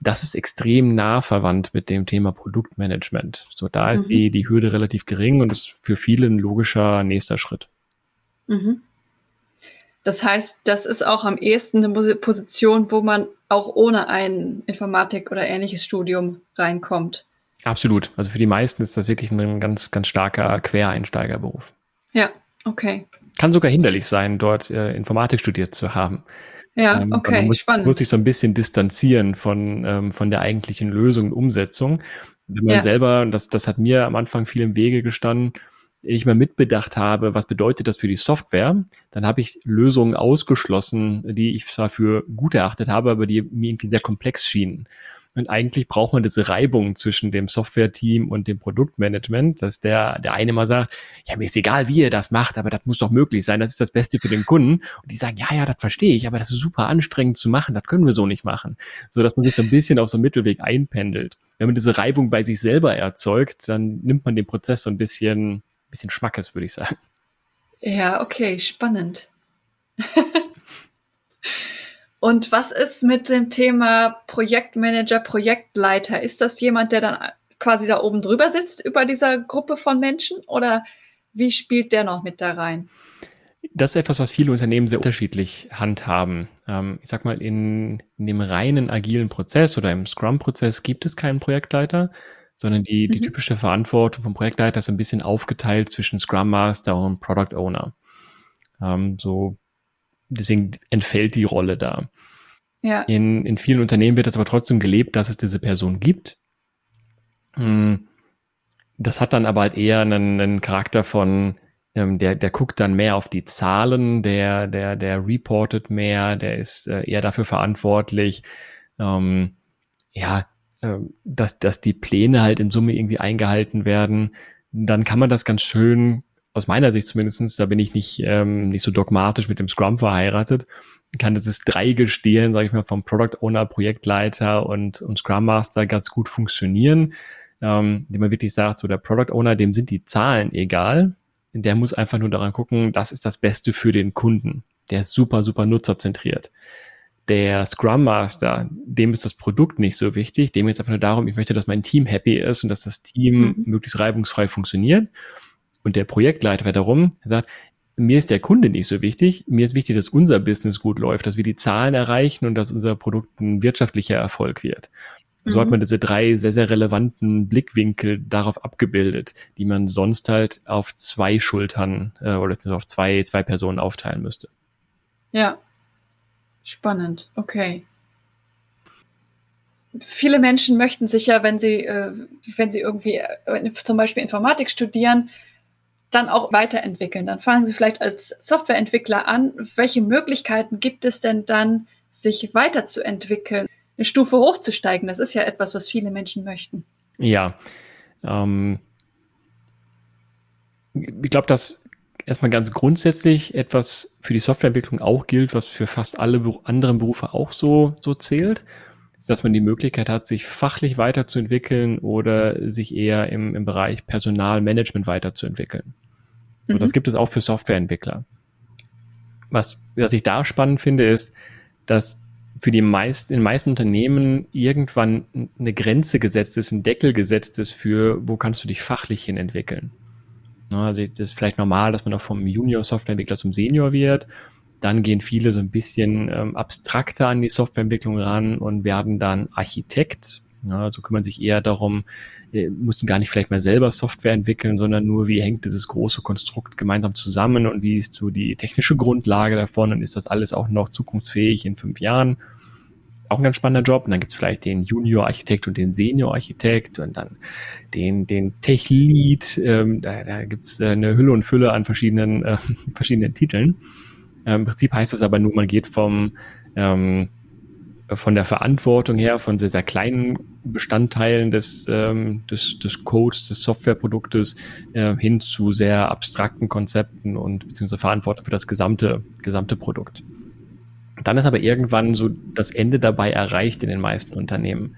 das ist extrem nah verwandt mit dem Thema Produktmanagement. So, da ist mhm. die, die Hürde relativ gering und ist für viele ein logischer nächster Schritt. Mhm. Das heißt, das ist auch am ehesten eine Position, wo man auch ohne ein Informatik oder ähnliches Studium reinkommt. Absolut. Also für die meisten ist das wirklich ein ganz, ganz starker Quereinsteigerberuf. Ja, okay. Kann sogar hinderlich sein, dort äh, Informatik studiert zu haben. Ja, ähm, okay, man muss, spannend. muss sich so ein bisschen distanzieren von, ähm, von der eigentlichen Lösung und Umsetzung. Wenn man ja. selber, das, das hat mir am Anfang viel im Wege gestanden, ich mal mitbedacht habe, was bedeutet das für die Software, dann habe ich Lösungen ausgeschlossen, die ich zwar für gut erachtet habe, aber die mir irgendwie sehr komplex schienen. Und eigentlich braucht man diese Reibung zwischen dem Software-Team und dem Produktmanagement, dass der, der eine mal sagt, ja, mir ist egal, wie ihr das macht, aber das muss doch möglich sein, das ist das Beste für den Kunden. Und die sagen, ja, ja, das verstehe ich, aber das ist super anstrengend zu machen, das können wir so nicht machen. So, dass man sich so ein bisschen auf so einen Mittelweg einpendelt. Wenn man diese Reibung bei sich selber erzeugt, dann nimmt man den Prozess so ein bisschen, bisschen Schmackes, würde ich sagen. Ja, okay, spannend. Und was ist mit dem Thema Projektmanager, Projektleiter? Ist das jemand, der dann quasi da oben drüber sitzt über dieser Gruppe von Menschen oder wie spielt der noch mit da rein? Das ist etwas, was viele Unternehmen sehr unterschiedlich handhaben. Ähm, ich sag mal, in, in, dem reinen agilen Prozess oder im Scrum-Prozess gibt es keinen Projektleiter, sondern die, die mhm. typische Verantwortung vom Projektleiter ist ein bisschen aufgeteilt zwischen Scrum Master und Product Owner. Ähm, so deswegen entfällt die Rolle da. Ja. In, in vielen Unternehmen wird es aber trotzdem gelebt, dass es diese Person gibt. Hm. Das hat dann aber halt eher einen, einen Charakter von, ähm, der, der guckt dann mehr auf die Zahlen, der, der, der reportet mehr, der ist äh, eher dafür verantwortlich, ähm, ja, äh, dass, dass die Pläne halt in Summe irgendwie eingehalten werden. Dann kann man das ganz schön aus meiner Sicht zumindestens, da bin ich nicht, ähm, nicht so dogmatisch mit dem Scrum verheiratet, kann dieses Dreigestirn, sage ich mal, vom Product Owner, Projektleiter und, und Scrum Master ganz gut funktionieren. Ähm, indem man wirklich sagt, so der Product Owner, dem sind die Zahlen egal. Der muss einfach nur daran gucken, das ist das Beste für den Kunden. Der ist super, super nutzerzentriert. Der Scrum Master, dem ist das Produkt nicht so wichtig. Dem geht es einfach nur darum, ich möchte, dass mein Team happy ist und dass das Team mhm. möglichst reibungsfrei funktioniert. Und der Projektleiter wiederum sagt, mir ist der Kunde nicht so wichtig. Mir ist wichtig, dass unser Business gut läuft, dass wir die Zahlen erreichen und dass unser Produkt ein wirtschaftlicher Erfolg wird. So mhm. hat man diese drei sehr, sehr relevanten Blickwinkel darauf abgebildet, die man sonst halt auf zwei Schultern äh, oder auf zwei, zwei Personen aufteilen müsste. Ja. Spannend. Okay. Viele Menschen möchten sich ja, wenn sie, äh, wenn sie irgendwie äh, zum Beispiel Informatik studieren, dann auch weiterentwickeln. Dann fangen Sie vielleicht als Softwareentwickler an. Welche Möglichkeiten gibt es denn dann, sich weiterzuentwickeln, eine Stufe hochzusteigen? Das ist ja etwas, was viele Menschen möchten. Ja. Ähm, ich glaube, dass erstmal ganz grundsätzlich etwas für die Softwareentwicklung auch gilt, was für fast alle anderen Berufe auch so, so zählt dass man die Möglichkeit hat, sich fachlich weiterzuentwickeln oder sich eher im, im Bereich Personalmanagement weiterzuentwickeln. Mhm. das gibt es auch für Softwareentwickler. Was, was ich da spannend finde, ist, dass für die meisten, in den meisten Unternehmen irgendwann eine Grenze gesetzt ist, ein Deckel gesetzt ist für, wo kannst du dich fachlich hin entwickeln. Also das ist vielleicht normal, dass man auch vom Junior-Softwareentwickler zum Senior wird dann gehen viele so ein bisschen ähm, abstrakter an die Softwareentwicklung ran und werden dann Architekt. Ja, also kümmern sich eher darum, äh, mussten gar nicht vielleicht mehr selber Software entwickeln, sondern nur, wie hängt dieses große Konstrukt gemeinsam zusammen und wie ist so die technische Grundlage davon und ist das alles auch noch zukunftsfähig in fünf Jahren. Auch ein ganz spannender Job. Und dann gibt es vielleicht den Junior-Architekt und den Senior-Architekt und dann den, den Tech-Lead. Ähm, da da gibt es äh, eine Hülle und Fülle an verschiedenen, äh, verschiedenen Titeln. Ähm, Im Prinzip heißt es aber nur, man geht vom, ähm, von der Verantwortung her, von sehr, sehr kleinen Bestandteilen des, ähm, des, des Codes, des Softwareproduktes äh, hin zu sehr abstrakten Konzepten und beziehungsweise Verantwortung für das gesamte, gesamte Produkt. Dann ist aber irgendwann so das Ende dabei erreicht in den meisten Unternehmen.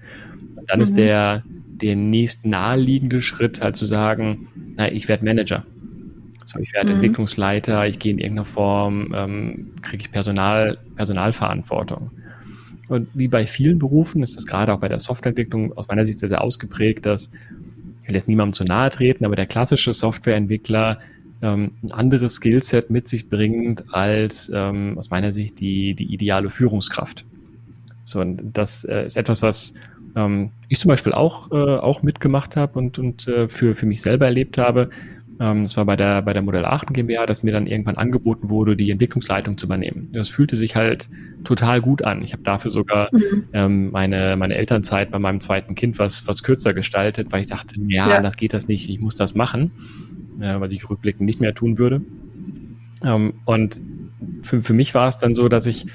Und dann mhm. ist der, der nächst naheliegende Schritt halt zu sagen, na, ich werde Manager. So, ich werde mhm. Entwicklungsleiter, ich gehe in irgendeiner Form, ähm, kriege ich Personal, Personalverantwortung. Und wie bei vielen Berufen ist das gerade auch bei der Softwareentwicklung aus meiner Sicht sehr, sehr ausgeprägt, dass, ich will jetzt niemandem zu nahe treten, aber der klassische Softwareentwickler ähm, ein anderes Skillset mit sich bringt als ähm, aus meiner Sicht die, die ideale Führungskraft. So, und das äh, ist etwas, was ähm, ich zum Beispiel auch, äh, auch mitgemacht habe und, und äh, für, für mich selber erlebt habe, Ähm, das war bei der, bei der Modell Aachen GmbH, dass mir dann irgendwann angeboten wurde, die Entwicklungsleitung zu übernehmen. Das fühlte sich halt total gut an. Ich habe dafür sogar mhm. ähm, meine, meine Elternzeit bei meinem zweiten Kind was, was kürzer gestaltet, weil ich dachte, ja, ja. das geht das nicht, ich muss das machen, äh, was ich rückblickend nicht mehr tun würde. Ähm, und für, für mich war es dann so, dass ich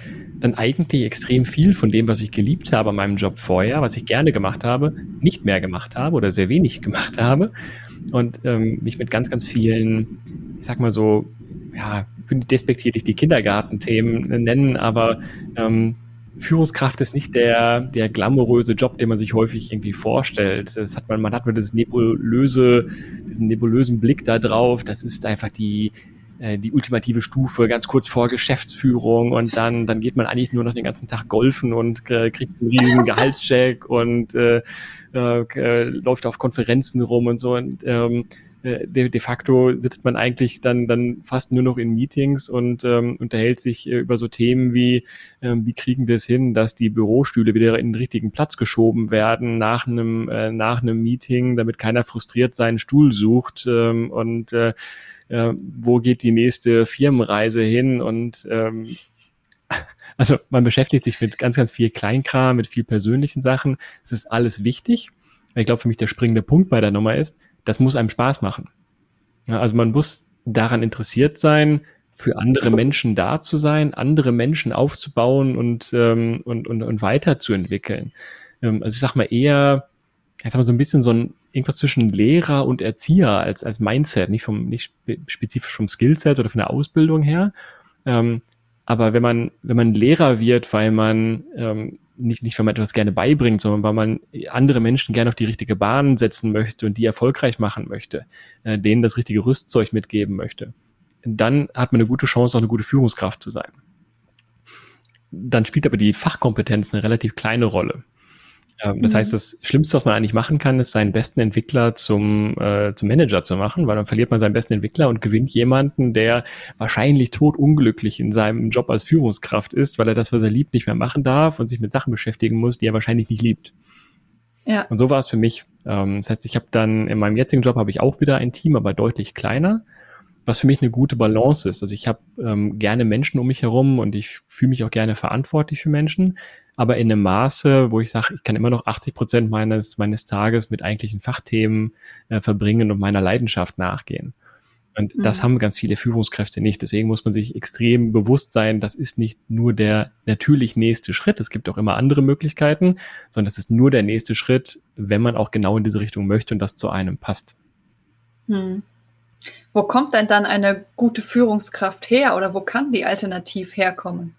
dann eigentlich extrem viel von dem, was ich geliebt habe an meinem Job vorher, was ich gerne gemacht habe, nicht mehr gemacht habe oder sehr wenig gemacht habe und ähm, mich mit ganz, ganz vielen, ich sag mal so, ja, despektierlich die Kindergartenthemen nennen, aber ähm, Führungskraft ist nicht der, der glamouröse Job, den man sich häufig irgendwie vorstellt. Das hat man, man hat man das nebulöse, diesen nebulösen Blick da drauf. Das ist einfach die, äh, die ultimative Stufe, ganz kurz vor Geschäftsführung und dann, dann geht man eigentlich nur noch den ganzen Tag golfen und äh, kriegt einen riesen Gehaltscheck und äh, äh, läuft auf Konferenzen rum und so und ähm, äh, de, de facto sitzt man eigentlich dann, dann fast nur noch in Meetings und ähm, unterhält sich äh, über so Themen wie, ähm, wie kriegen wir es hin, dass die Bürostühle wieder in den richtigen Platz geschoben werden nach einem, äh, nach einem Meeting, damit keiner frustriert seinen Stuhl sucht ähm, und äh, äh, wo geht die nächste Firmenreise hin und ähm, also man beschäftigt sich mit ganz, ganz viel Kleinkram, mit viel persönlichen Sachen. Es ist alles wichtig. Ich glaube, für mich der springende Punkt bei der Nummer ist, das muss einem Spaß machen. Ja, also man muss daran interessiert sein, für andere Menschen da zu sein, andere Menschen aufzubauen und, ähm, und, und, und weiterzuentwickeln. Ähm, also ich sag mal eher, ich sag mal so ein bisschen so ein irgendwas zwischen Lehrer und Erzieher als, als Mindset, nicht vom, nicht spezifisch vom Skillset oder von der Ausbildung her. Ähm, aber wenn man, wenn man Lehrer wird, weil man ähm, nicht, nicht, weil man etwas gerne beibringt, sondern weil man andere Menschen gerne auf die richtige Bahn setzen möchte und die erfolgreich machen möchte, äh, denen das richtige Rüstzeug mitgeben möchte, dann hat man eine gute Chance, auch eine gute Führungskraft zu sein. Dann spielt aber die Fachkompetenz eine relativ kleine Rolle. Ähm, das mhm. heißt, das Schlimmste, was man eigentlich machen kann, ist, seinen besten Entwickler zum, äh, zum Manager zu machen, weil dann verliert man seinen besten Entwickler und gewinnt jemanden, der wahrscheinlich totunglücklich in seinem Job als Führungskraft ist, weil er das, was er liebt, nicht mehr machen darf und sich mit Sachen beschäftigen muss, die er wahrscheinlich nicht liebt. Ja. Und so war es für mich. Ähm, das heißt, ich habe dann in meinem jetzigen Job habe ich auch wieder ein Team, aber deutlich kleiner was für mich eine gute Balance ist. Also ich habe ähm, gerne Menschen um mich herum und ich fühle mich auch gerne verantwortlich für Menschen, aber in einem Maße, wo ich sage, ich kann immer noch 80 Prozent meines, meines Tages mit eigentlichen Fachthemen äh, verbringen und meiner Leidenschaft nachgehen. Und mhm. das haben ganz viele Führungskräfte nicht. Deswegen muss man sich extrem bewusst sein, das ist nicht nur der natürlich nächste Schritt. Es gibt auch immer andere Möglichkeiten, sondern das ist nur der nächste Schritt, wenn man auch genau in diese Richtung möchte und das zu einem passt. Mhm. Wo kommt denn dann eine gute Führungskraft her oder wo kann die alternativ herkommen?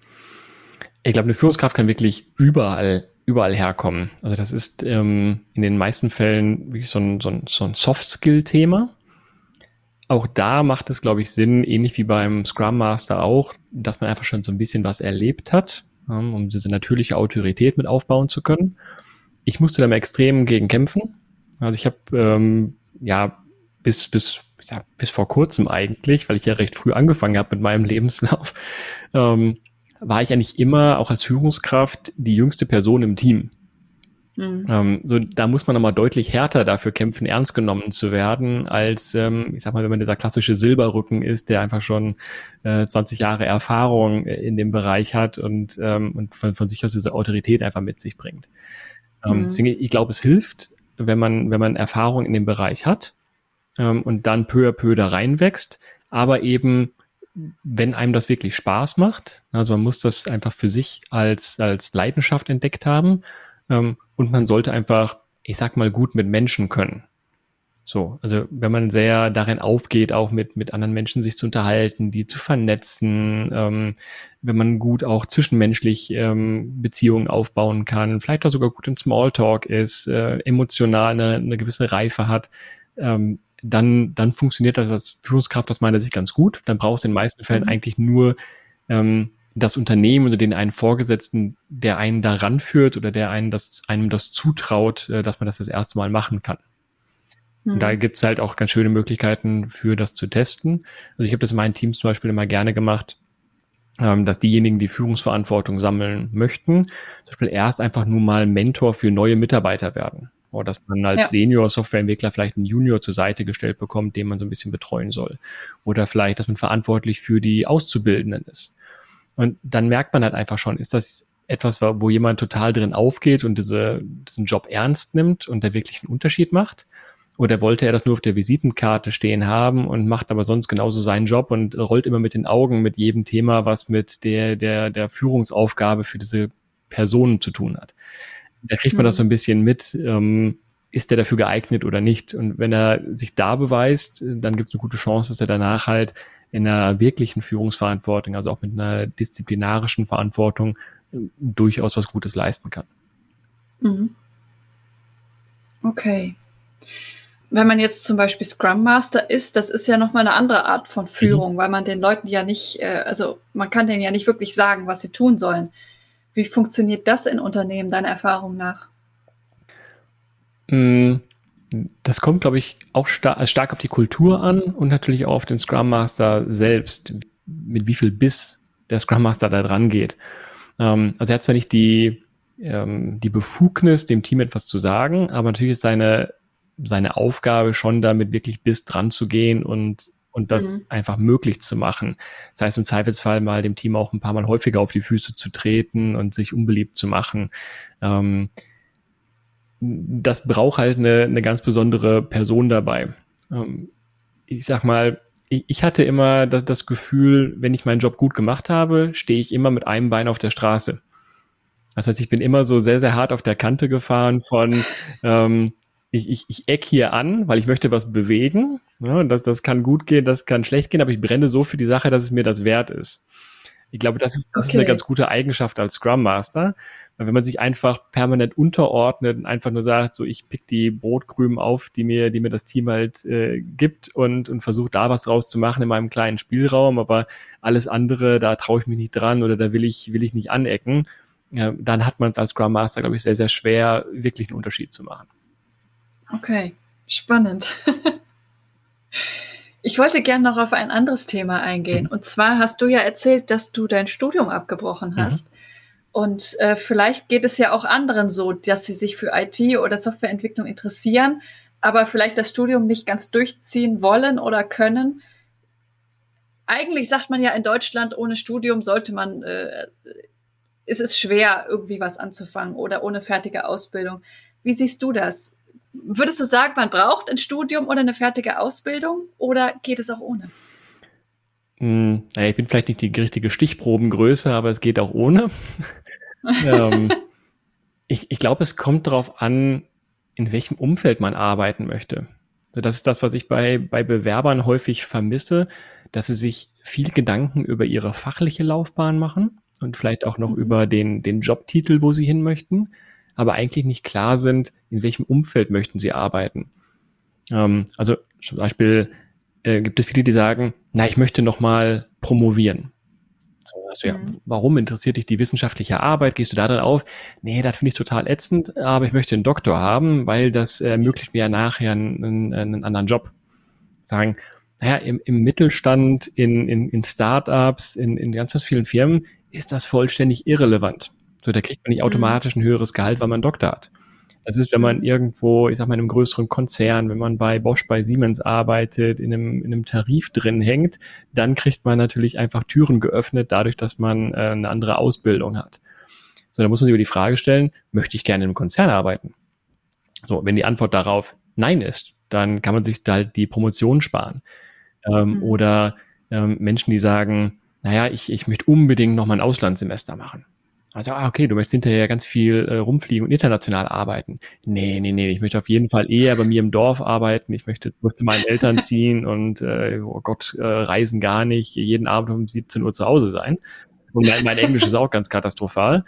Ich glaube, eine Führungskraft kann wirklich überall, überall herkommen. Also das ist ähm, in den meisten Fällen wirklich so ein, so ein, so ein Soft-Skill-Thema. Auch da macht es, glaube ich, Sinn, ähnlich wie beim Scrum Master auch, dass man einfach schon so ein bisschen was erlebt hat, um diese natürliche Autorität mit aufbauen zu können. Ich musste da mal extrem gegen kämpfen. Also ich habe ähm, ja bis, bis, ja, bis vor kurzem eigentlich, weil ich ja recht früh angefangen habe mit meinem Lebenslauf, ähm, war ich eigentlich immer auch als Führungskraft die jüngste Person im Team. Mhm. Ähm, so, da muss man nochmal deutlich härter dafür kämpfen, ernst genommen zu werden, als, ähm, ich sag mal, wenn man dieser klassische Silberrücken ist, der einfach schon äh, 20 Jahre Erfahrung in dem Bereich hat und, ähm, und von, von sich aus diese Autorität einfach mit sich bringt. Ähm, mhm. Deswegen, ich glaube, es hilft, wenn man, wenn man Erfahrung in dem Bereich hat ähm, und dann peu à peu da reinwächst, aber eben wenn einem das wirklich Spaß macht, also man muss das einfach für sich als, als Leidenschaft entdeckt haben ähm, und man sollte einfach, ich sag mal, gut mit Menschen können. So, also wenn man sehr darin aufgeht, auch mit, mit anderen Menschen sich zu unterhalten, die zu vernetzen, ähm, wenn man gut auch zwischenmenschlich ähm, Beziehungen aufbauen kann, vielleicht auch sogar gut in Smalltalk ist, äh, emotional eine, eine gewisse Reife hat, ähm, dann, dann funktioniert das als Führungskraft aus meiner Sicht ganz gut. Dann brauchst du in den meisten Fällen mhm. eigentlich nur ähm, das Unternehmen oder den einen Vorgesetzten, der einen da ranführt oder der einen das, einem das zutraut, äh, dass man das das erste Mal machen kann. Mhm. Und da gibt's halt auch ganz schöne Möglichkeiten für das zu testen. Also ich habe das in meinen Teams zum Beispiel immer gerne gemacht, ähm, dass diejenigen, die Führungsverantwortung sammeln möchten, zum Beispiel erst einfach nur mal Mentor für neue Mitarbeiter werden. Oder dass man als ja. Senior-Softwareentwickler vielleicht einen Junior zur Seite gestellt bekommt, den man so ein bisschen betreuen soll. Oder vielleicht, dass man verantwortlich für die Auszubildenden ist. Und dann merkt man halt einfach schon, ist das etwas, wo jemand total drin aufgeht und diese, diesen Job ernst nimmt und der wirklich einen Unterschied macht? Oder wollte er das nur auf der Visitenkarte stehen haben und macht aber sonst genauso seinen Job und rollt immer mit den Augen mit jedem Thema, was mit der, der, der Führungsaufgabe für diese Personen zu tun hat? Da kriegt man mhm. das so ein bisschen mit, ähm, ist der dafür geeignet oder nicht? Und wenn er sich da beweist, dann gibt es eine gute Chance, dass er danach halt in einer wirklichen Führungsverantwortung, also auch mit einer disziplinarischen Verantwortung, durchaus was Gutes leisten kann. Mhm. Okay. Wenn man jetzt zum Beispiel Scrum Master ist, das ist ja nochmal eine andere Art von Führung, mhm. weil man den Leuten ja nicht, äh, also man kann denen ja nicht wirklich sagen, was sie tun sollen. Wie funktioniert das in Unternehmen, deiner Erfahrung nach? Mm, das kommt, glaube ich, auch star stark auf die Kultur an und natürlich auch auf den Scrum Master selbst, mit wie viel Biss der Scrum Master da dran geht. Ähm, also er hat zwar nicht die, ähm, die Befugnis, dem Team etwas zu sagen, aber natürlich ist seine, seine Aufgabe schon damit wirklich Biss dran zu gehen und und das mhm. einfach möglich zu machen. Das heißt im Zweifelsfall mal dem Team auch ein paar Mal häufiger auf die Füße zu treten und sich unbeliebt zu machen. Ähm, das braucht halt eine, eine ganz besondere Person dabei. Ähm, ich sag mal, ich, ich hatte immer das, das Gefühl, wenn ich meinen Job gut gemacht habe, stehe ich immer mit einem Bein auf der Straße. Das heißt, ich bin immer so sehr, sehr hart auf der Kante gefahren von, ähm, ich, ich, ich eck hier an, weil ich möchte was bewegen. Ja, das, das kann gut gehen, das kann schlecht gehen, aber ich brenne so für die Sache, dass es mir das wert ist. Ich glaube, das ist, das okay. ist eine ganz gute Eigenschaft als Scrum Master. Weil wenn man sich einfach permanent unterordnet und einfach nur sagt, so ich pick die Brotkrümen auf, die mir, die mir das Team halt äh, gibt und, und versuche da was rauszumachen in meinem kleinen Spielraum, aber alles andere, da traue ich mich nicht dran oder da will ich, will ich nicht anecken, ja, dann hat man es als Scrum Master, glaube ich, sehr, sehr schwer, wirklich einen Unterschied zu machen. Okay, spannend. Ich wollte gerne noch auf ein anderes Thema eingehen. Mhm. Und zwar hast du ja erzählt, dass du dein Studium abgebrochen mhm. hast. Mhm. Und äh, vielleicht geht es ja auch anderen so, dass sie sich für IT oder Softwareentwicklung interessieren, aber vielleicht das Studium nicht ganz durchziehen wollen oder können. Eigentlich sagt man ja in Deutschland, ohne Studium sollte man, äh, ist es schwer, irgendwie was anzufangen oder ohne fertige Ausbildung. Wie siehst du das? Würdest du sagen, man braucht ein Studium oder eine fertige Ausbildung oder geht es auch ohne? Hm, naja, ich bin vielleicht nicht die richtige Stichprobengröße, aber es geht auch ohne. ähm, ich, ich glaube, es kommt darauf an, in welchem Umfeld man arbeiten möchte. Das ist das, was ich bei, bei Bewerbern häufig vermisse, dass sie sich viel Gedanken über ihre fachliche Laufbahn machen und vielleicht auch noch mhm. über den, den Jobtitel, wo sie hin möchten aber eigentlich nicht klar sind, in welchem Umfeld möchten sie arbeiten. Ähm, also zum Beispiel äh, gibt es viele, die sagen, na, ich möchte noch mal promovieren. Also, ja, mhm. warum interessiert dich die wissenschaftliche Arbeit? Gehst du da dann auf? Nee, das finde ich total ätzend, aber ich möchte einen Doktor haben, weil das ermöglicht mir ja nachher einen, einen anderen Job. Sagen, naja, im, im Mittelstand, in, in, in Startups, in, in ganz, ganz vielen Firmen ist das vollständig irrelevant. So, da kriegt man nicht mhm. automatisch ein höheres Gehalt, weil man Doktor hat. Das ist, wenn man mhm. irgendwo, ich sag mal, in einem größeren Konzern, wenn man bei Bosch, bei Siemens arbeitet, in einem, in einem Tarif drin hängt, dann kriegt man natürlich einfach Türen geöffnet, dadurch, dass man äh, eine andere Ausbildung hat. So, da muss man sich über die Frage stellen, möchte ich gerne in einem Konzern arbeiten? So, wenn die Antwort darauf Nein ist, dann kann man sich da halt die Promotion sparen. Ähm, mhm. Oder ähm, Menschen, die sagen, naja, ich, ich möchte unbedingt noch mal ein Auslandssemester machen. Also, ah, okay, du möchtest hinterher ganz viel äh, rumfliegen und international arbeiten. Nee, nee, nee, ich möchte auf jeden Fall eher bei mir im Dorf arbeiten. Ich möchte zurück zu meinen Eltern ziehen und, äh, oh Gott, äh, reisen gar nicht, jeden Abend um 17 Uhr zu Hause sein. Und mein, mein Englisch ist auch ganz katastrophal.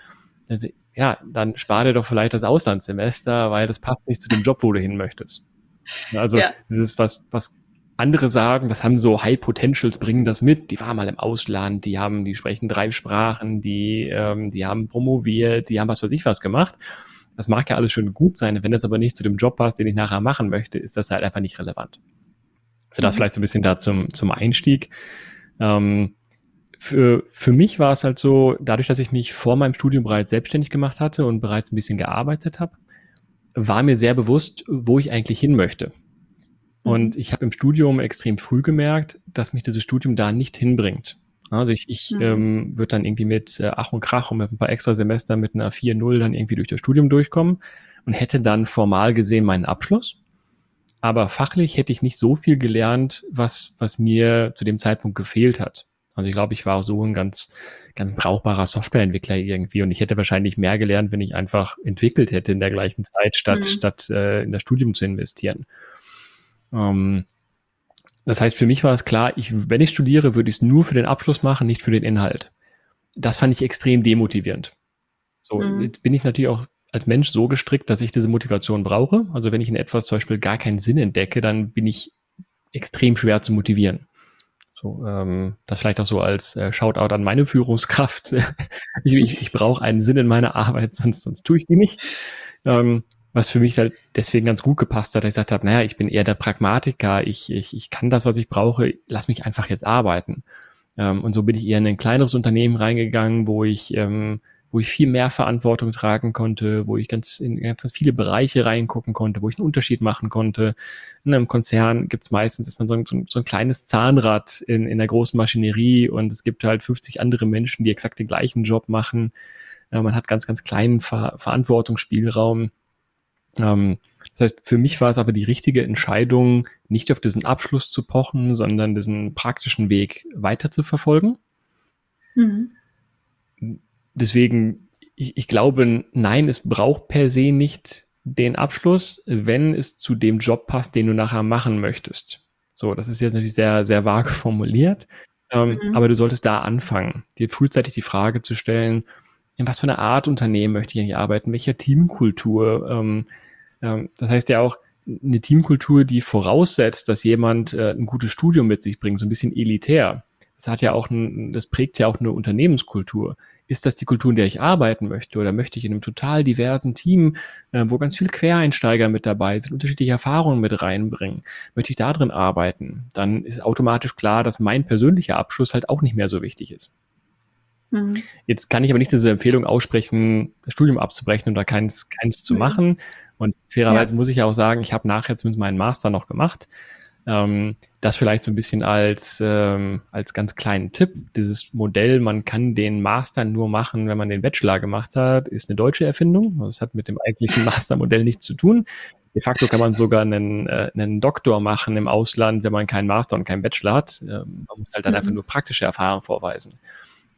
Also, ja, dann spar dir doch vielleicht das Auslandssemester, weil das passt nicht zu dem Job, wo du hin möchtest. Also, ja. das ist was, was andere sagen, das haben so High Potentials, bringen das mit. Die waren mal im Ausland, die haben, die sprechen drei Sprachen, die, ähm, die haben promoviert, die haben was weiß ich was gemacht. Das mag ja alles schön gut sein. Wenn das aber nicht zu dem Job passt, den ich nachher machen möchte, ist das halt einfach nicht relevant. So, das mhm. vielleicht so ein bisschen da zum, zum Einstieg. Ähm, für, für mich war es halt so, dadurch, dass ich mich vor meinem Studium bereits selbstständig gemacht hatte und bereits ein bisschen gearbeitet habe, war mir sehr bewusst, wo ich eigentlich hin möchte. Und mhm. ich habe im Studium extrem früh gemerkt, dass mich dieses Studium da nicht hinbringt. Also ich, ich mhm. ähm, würde dann irgendwie mit äh, Ach und Krach und mit ein paar extra Semester mit einer 4-0 dann irgendwie durch das Studium durchkommen und hätte dann formal gesehen meinen Abschluss. Aber fachlich hätte ich nicht so viel gelernt, was, was mir zu dem Zeitpunkt gefehlt hat. Also ich glaube, ich war auch so ein ganz, ganz brauchbarer Softwareentwickler irgendwie und ich hätte wahrscheinlich mehr gelernt, wenn ich einfach entwickelt hätte in der gleichen Zeit, statt, mhm. statt äh, in das Studium zu investieren. Ähm, das heißt, für mich war es klar, ich, wenn ich studiere, würde ich es nur für den Abschluss machen, nicht für den Inhalt. Das fand ich extrem demotivierend. So, mhm. jetzt bin ich natürlich auch als Mensch so gestrickt, dass ich diese Motivation brauche. Also wenn ich in etwas zum Beispiel gar keinen Sinn entdecke, dann bin ich extrem schwer zu motivieren. So, ähm, das vielleicht auch so als äh, Shoutout an meine Führungskraft. ich ich, ich brauche einen Sinn in meiner Arbeit, sonst, sonst tue ich die nicht. Ähm, was für mich halt deswegen ganz gut gepasst hat, dass ich gesagt habe, naja, ich bin eher der Pragmatiker, ich, ich, ich kann das, was ich brauche, lass mich einfach jetzt arbeiten. Ähm, und so bin ich eher in ein kleineres Unternehmen reingegangen, wo ich, ähm, wo ich viel mehr Verantwortung tragen konnte, wo ich ganz in ganz, ganz viele Bereiche reingucken konnte, wo ich einen Unterschied machen konnte. In einem Konzern gibt's meistens, ist man so, so, so ein kleines Zahnrad in, in der großen Maschinerie und es gibt halt 50 andere Menschen, die exakt den gleichen Job machen. Äh, man hat ganz, ganz kleinen Ver Verantwortungsspielraum ähm, das heißt, für mich war es aber die richtige Entscheidung, nicht auf diesen Abschluss zu pochen, sondern diesen praktischen Weg weiter zu verfolgen. Mhm. Deswegen, ich, ich glaube, nein, es braucht per se nicht den Abschluss, wenn es zu dem Job passt, den du nachher machen möchtest. So, das ist jetzt natürlich sehr, sehr vage formuliert. Ähm, mhm. Aber du solltest da anfangen, dir frühzeitig die Frage zu stellen, in was für eine Art Unternehmen möchte ich eigentlich arbeiten, welcher Teamkultur. Ähm, ähm, das heißt ja auch, eine Teamkultur, die voraussetzt, dass jemand äh, ein gutes Studium mit sich bringt, so ein bisschen elitär. Das hat ja auch ein, das prägt ja auch eine Unternehmenskultur. Ist das die Kultur, in der ich arbeiten möchte? Oder möchte ich in einem total diversen Team, äh, wo ganz viele Quereinsteiger mit dabei sind, unterschiedliche Erfahrungen mit reinbringen? Möchte ich da drin arbeiten? Dann ist automatisch klar, dass mein persönlicher Abschluss halt auch nicht mehr so wichtig ist. Mhm. Jetzt kann ich aber nicht diese Empfehlung aussprechen, das Studium abzubrechen und da keins, keins zu mhm. machen. Und fairerweise ja. muss ich ja auch sagen, ich habe nachher zumindest meinen Master noch gemacht. Ähm, das vielleicht so ein bisschen als, ähm, als ganz kleinen Tipp. Dieses Modell, man kann den Master nur machen, wenn man den Bachelor gemacht hat, ist eine deutsche Erfindung. Das hat mit dem eigentlichen Mastermodell nichts zu tun. De facto kann man sogar einen, äh, einen Doktor machen im Ausland, wenn man keinen Master und keinen Bachelor hat. Ähm, man muss halt dann mhm. einfach nur praktische Erfahrung vorweisen.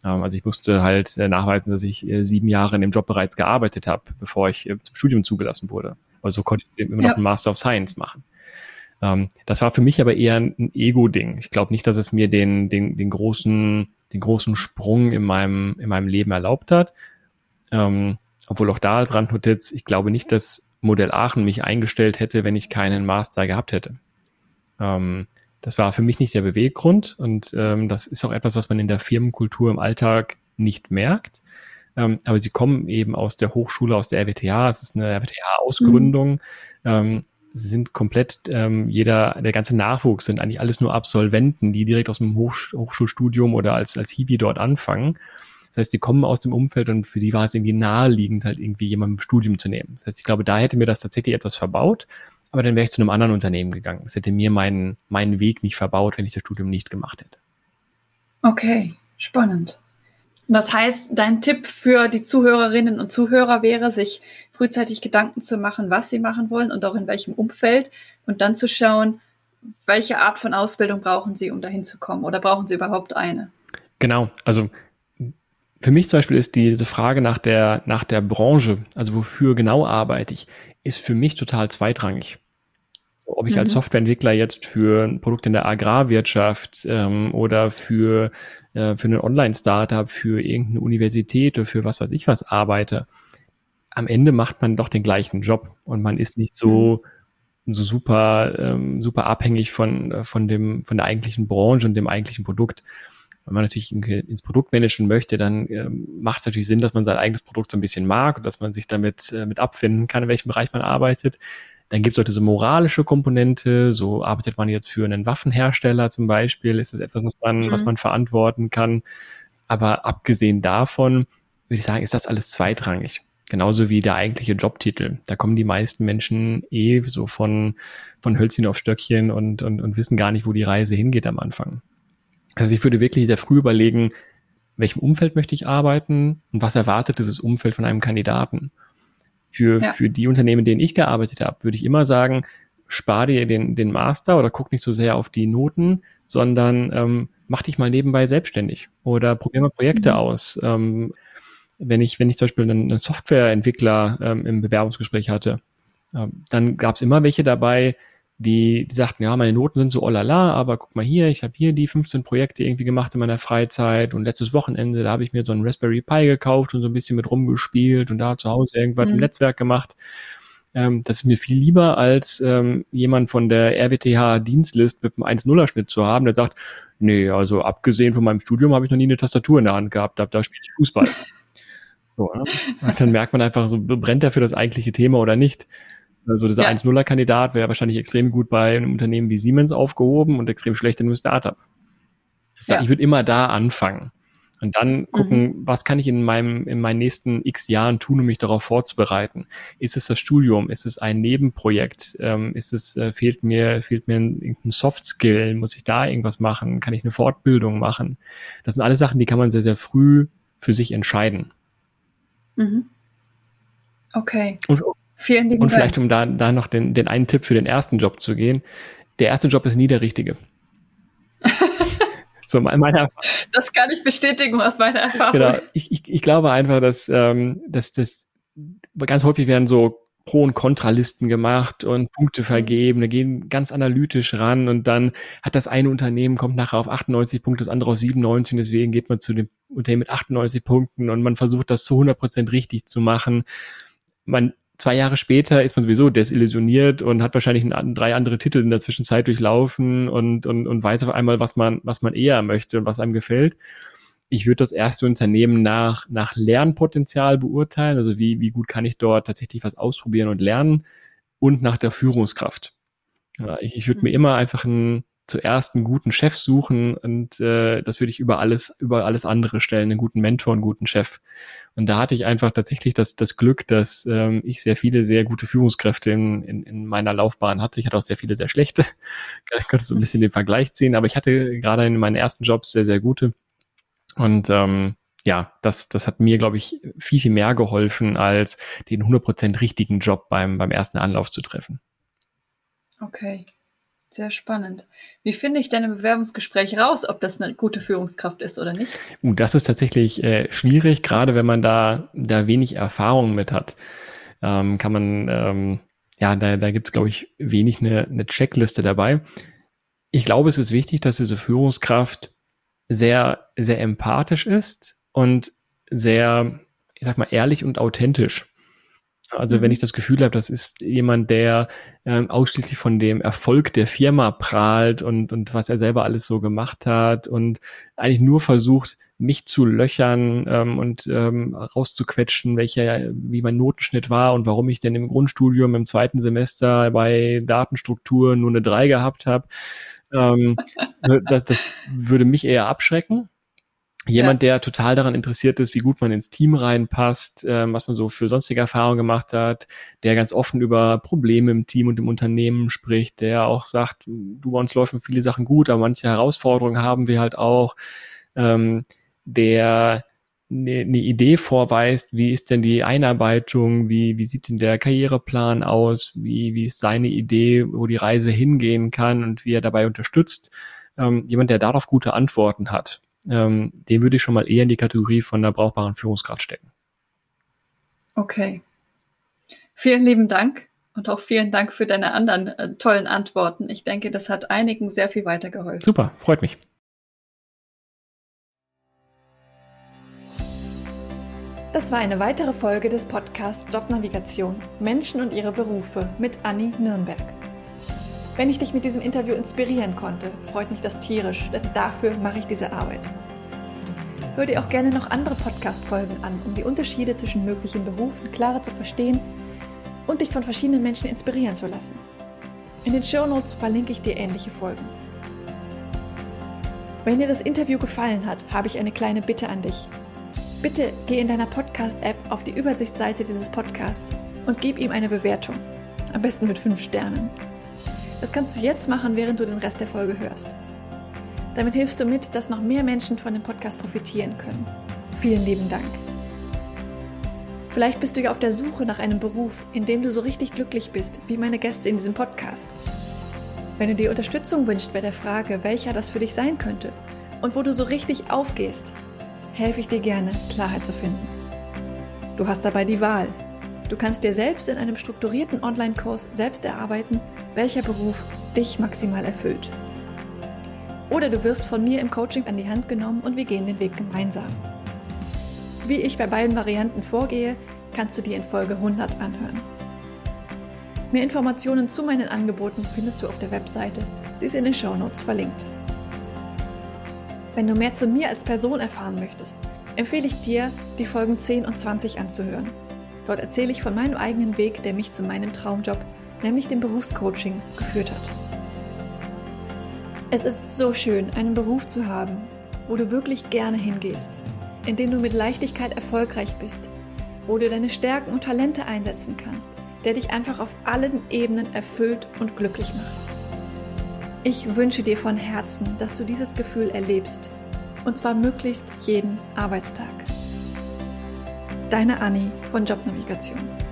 Ähm, also ich musste halt äh, nachweisen, dass ich äh, sieben Jahre in dem Job bereits gearbeitet habe, bevor ich äh, zum Studium zugelassen wurde. Also konnte ich immer noch ja. einen Master of Science machen. Ähm, das war für mich aber eher ein Ego-Ding. Ich glaube nicht, dass es mir den, den, den großen, den großen Sprung in meinem, in meinem Leben erlaubt hat. Ähm, obwohl auch da als Randnotiz, ich glaube nicht, dass Modell Aachen mich eingestellt hätte, wenn ich keinen Master gehabt hätte. Ähm, das war für mich nicht der Beweggrund und ähm, das ist auch etwas, was man in der Firmenkultur im Alltag nicht merkt. Ähm, aber sie kommen eben aus der Hochschule, aus der RWTH. Es ist eine RWTH-Ausgründung. Mhm. Ähm, sie sind komplett, ähm, jeder, der ganze Nachwuchs sind eigentlich alles nur Absolventen, die direkt aus dem Hoch Hochschulstudium oder als, als Hiwi dort anfangen. Das heißt, die kommen aus dem Umfeld und für die war es irgendwie naheliegend, halt irgendwie jemanden im Studium zu nehmen. Das heißt, ich glaube, da hätte mir das tatsächlich etwas verbaut aber dann wäre ich zu einem anderen Unternehmen gegangen. Es hätte mir meinen, meinen Weg nicht verbaut, wenn ich das Studium nicht gemacht hätte. Okay, spannend. Das heißt, dein Tipp für die Zuhörerinnen und Zuhörer wäre, sich frühzeitig Gedanken zu machen, was sie machen wollen und auch in welchem Umfeld und dann zu schauen, welche Art von Ausbildung brauchen sie, um dahin zu kommen oder brauchen sie überhaupt eine? Genau, also für mich zum Beispiel ist diese Frage nach der, nach der Branche, also wofür genau arbeite ich, ist für mich total zweitrangig. Ob ich mhm. als Softwareentwickler jetzt für ein Produkt in der Agrarwirtschaft ähm, oder für, äh, für ein Online-Startup, für irgendeine Universität oder für was weiß ich was arbeite, am Ende macht man doch den gleichen Job und man ist nicht so, mhm. so super, ähm, super abhängig von, von, dem, von der eigentlichen Branche und dem eigentlichen Produkt. Wenn man natürlich ins Produktmanagement möchte, dann ähm, macht es natürlich Sinn, dass man sein eigenes Produkt so ein bisschen mag und dass man sich damit äh, mit abfinden kann, in welchem Bereich man arbeitet. Dann gibt es auch diese moralische Komponente. So arbeitet man jetzt für einen Waffenhersteller zum Beispiel. Ist das etwas, was man, mhm. was man verantworten kann? Aber abgesehen davon würde ich sagen, ist das alles zweitrangig. Genauso wie der eigentliche Jobtitel. Da kommen die meisten Menschen eh so von, von Hölzchen auf Stöckchen und, und, und wissen gar nicht, wo die Reise hingeht am Anfang. Also ich würde wirklich sehr früh überlegen, welchem Umfeld möchte ich arbeiten und was erwartet dieses Umfeld von einem Kandidaten. Für, ja. für die Unternehmen, in denen ich gearbeitet habe, würde ich immer sagen, spar dir den, den Master oder guck nicht so sehr auf die Noten, sondern ähm, mach dich mal nebenbei selbstständig oder probier mal Projekte mhm. aus. Ähm, wenn ich, wenn ich zum Beispiel einen, Softwareentwickler ähm, im Bewerbungsgespräch hatte, ähm, dann gab es immer welche dabei, die, die sagten, ja, meine Noten sind so olala, aber guck mal hier, ich habe hier die 15 Projekte irgendwie gemacht in meiner Freizeit und letztes Wochenende, da habe ich mir so einen Raspberry Pi gekauft und so ein bisschen mit rumgespielt und da zu Hause irgendwas mhm. im Netzwerk gemacht. Ähm, das ist mir viel lieber, als ähm, jemand von der RWTH-Dienstlist mit einem 1-0er-Schnitt zu haben, der sagt, nee, also abgesehen von meinem Studium habe ich noch nie eine Tastatur in der Hand gehabt, da, da spiele ich Fußball. so, ne? Dann merkt man einfach so, brennt er für das eigentliche Thema oder nicht. Also dieser ja. 1-0er-Kandidat wäre wahrscheinlich extrem gut bei einem Unternehmen wie Siemens aufgehoben und extrem schlecht in einem Startup. Ja. Ich würde immer da anfangen. Und dann gucken, mhm. was kann ich in meinem, in meinen nächsten x Jahren tun, um mich darauf vorzubereiten? Ist es das Studium? Ist es ein Nebenprojekt? Ähm, ist es, äh, fehlt mir, fehlt mir ein, ein Soft Skill? Muss ich da irgendwas machen? Kann ich eine Fortbildung machen? Das sind alles Sachen, die kann man sehr, sehr früh für sich entscheiden. Mhm. Okay. Und, Vielen lieben Und vielleicht, um da, da noch den, den einen Tipp für den ersten Job zu gehen. Der erste Job ist nie der richtige. so meine Erfahrung. Das kann ich bestätigen aus meiner Erfahrung. Genau. Ich, ich, ich glaube einfach, dass, ähm, dass das ganz häufig werden so Pro- und Kontralisten gemacht und Punkte mhm. vergeben. Da gehen ganz analytisch ran und dann hat das eine Unternehmen kommt nachher auf 98 Punkte, das andere auf 97. Deswegen geht man zu dem Unternehmen mit 98 Punkten und man versucht das zu 100 Prozent richtig zu machen. Man zwei Jahre später ist man sowieso desillusioniert und hat wahrscheinlich ein, drei andere Titel in der Zwischenzeit durchlaufen und, und, und weiß auf einmal, was man, was man eher möchte und was einem gefällt. Ich würde das erste Unternehmen nach, nach Lernpotenzial beurteilen, also wie, wie gut kann ich dort tatsächlich was ausprobieren und lernen und nach der Führungskraft. Ich, ich würde mir mhm. immer einfach ein, zuerst einen guten Chef suchen und äh, das würde ich über alles, über alles andere stellen, einen guten Mentor, einen guten Chef. Und da hatte ich einfach tatsächlich das, das Glück, dass ähm, ich sehr viele sehr gute Führungskräfte in, in, in meiner Laufbahn hatte. Ich hatte auch sehr viele sehr schlechte. Ich konnte so ein bisschen den Vergleich ziehen, aber ich hatte gerade in meinen ersten Jobs sehr, sehr gute. Und ähm, ja, das, das hat mir, glaube ich, viel, viel mehr geholfen, als den 100% richtigen Job beim, beim ersten Anlauf zu treffen. Okay. Sehr spannend. Wie finde ich denn im Bewerbungsgespräch raus, ob das eine gute Führungskraft ist oder nicht? Uh, das ist tatsächlich äh, schwierig, gerade wenn man da, da wenig Erfahrung mit hat. Ähm, kann man, ähm, ja, da, da gibt es, glaube ich, wenig eine, eine Checkliste dabei. Ich glaube, es ist wichtig, dass diese Führungskraft sehr, sehr empathisch ist und sehr, ich sag mal, ehrlich und authentisch. Also mhm. wenn ich das Gefühl habe, das ist jemand, der ähm, ausschließlich von dem Erfolg der Firma prahlt und, und was er selber alles so gemacht hat und eigentlich nur versucht, mich zu löchern ähm, und ähm, rauszuquetschen, welcher, wie mein Notenschnitt war und warum ich denn im Grundstudium im zweiten Semester bei Datenstruktur nur eine drei gehabt habe. Ähm, das, das würde mich eher abschrecken. Jemand, ja. der total daran interessiert ist, wie gut man ins Team reinpasst, ähm, was man so für sonstige Erfahrungen gemacht hat, der ganz offen über Probleme im Team und im Unternehmen spricht, der auch sagt, du, bei uns laufen viele Sachen gut, aber manche Herausforderungen haben wir halt auch, ähm, der eine, eine Idee vorweist, wie ist denn die Einarbeitung, wie, wie sieht denn der Karriereplan aus, wie, wie ist seine Idee, wo die Reise hingehen kann und wie er dabei unterstützt. Ähm, jemand, der darauf gute Antworten hat ähm, den würde ich schon mal eher in die Kategorie von einer brauchbaren Führungskraft stecken. Okay. Vielen lieben Dank und auch vielen Dank für deine anderen äh, tollen Antworten. Ich denke, das hat einigen sehr viel weitergeholfen. Super, freut mich. Das war eine weitere Folge des Podcasts Jobnavigation Menschen und ihre Berufe mit Anni Nürnberg. Wenn ich dich mit diesem Interview inspirieren konnte, freut mich das tierisch, denn dafür mache ich diese Arbeit. Hör dir auch gerne noch andere Podcast-Folgen an, um die Unterschiede zwischen möglichen Berufen klarer zu verstehen und dich von verschiedenen Menschen inspirieren zu lassen. In den Show Notes verlinke ich dir ähnliche Folgen. Wenn dir das Interview gefallen hat, habe ich eine kleine Bitte an dich. Bitte geh in deiner Podcast-App auf die Übersichtsseite dieses Podcasts und gib ihm eine Bewertung. Am besten mit fünf Sternen. Das kannst du jetzt machen, während du den Rest der Folge hörst. Damit hilfst du mit, dass noch mehr Menschen von dem Podcast profitieren können. Vielen lieben Dank. Vielleicht bist du ja auf der Suche nach einem Beruf, in dem du so richtig glücklich bist, wie meine Gäste in diesem Podcast. Wenn du dir Unterstützung wünschst bei der Frage, welcher das für dich sein könnte und wo du so richtig aufgehst, helfe ich dir gerne, Klarheit zu finden. Du hast dabei die Wahl. Du kannst dir selbst in einem strukturierten Online-Kurs selbst erarbeiten, welcher Beruf dich maximal erfüllt. Oder du wirst von mir im Coaching an die Hand genommen und wir gehen den Weg gemeinsam. Wie ich bei beiden Varianten vorgehe, kannst du dir in Folge 100 anhören. Mehr Informationen zu meinen Angeboten findest du auf der Webseite. Sie ist in den Show Notes verlinkt. Wenn du mehr zu mir als Person erfahren möchtest, empfehle ich dir, die Folgen 10 und 20 anzuhören. Dort erzähle ich von meinem eigenen Weg, der mich zu meinem Traumjob, nämlich dem Berufscoaching, geführt hat. Es ist so schön, einen Beruf zu haben, wo du wirklich gerne hingehst in dem du mit Leichtigkeit erfolgreich bist, wo du deine Stärken und Talente einsetzen kannst, der dich einfach auf allen Ebenen erfüllt und glücklich macht. Ich wünsche dir von Herzen, dass du dieses Gefühl erlebst, und zwar möglichst jeden Arbeitstag. Deine Anni von Jobnavigation.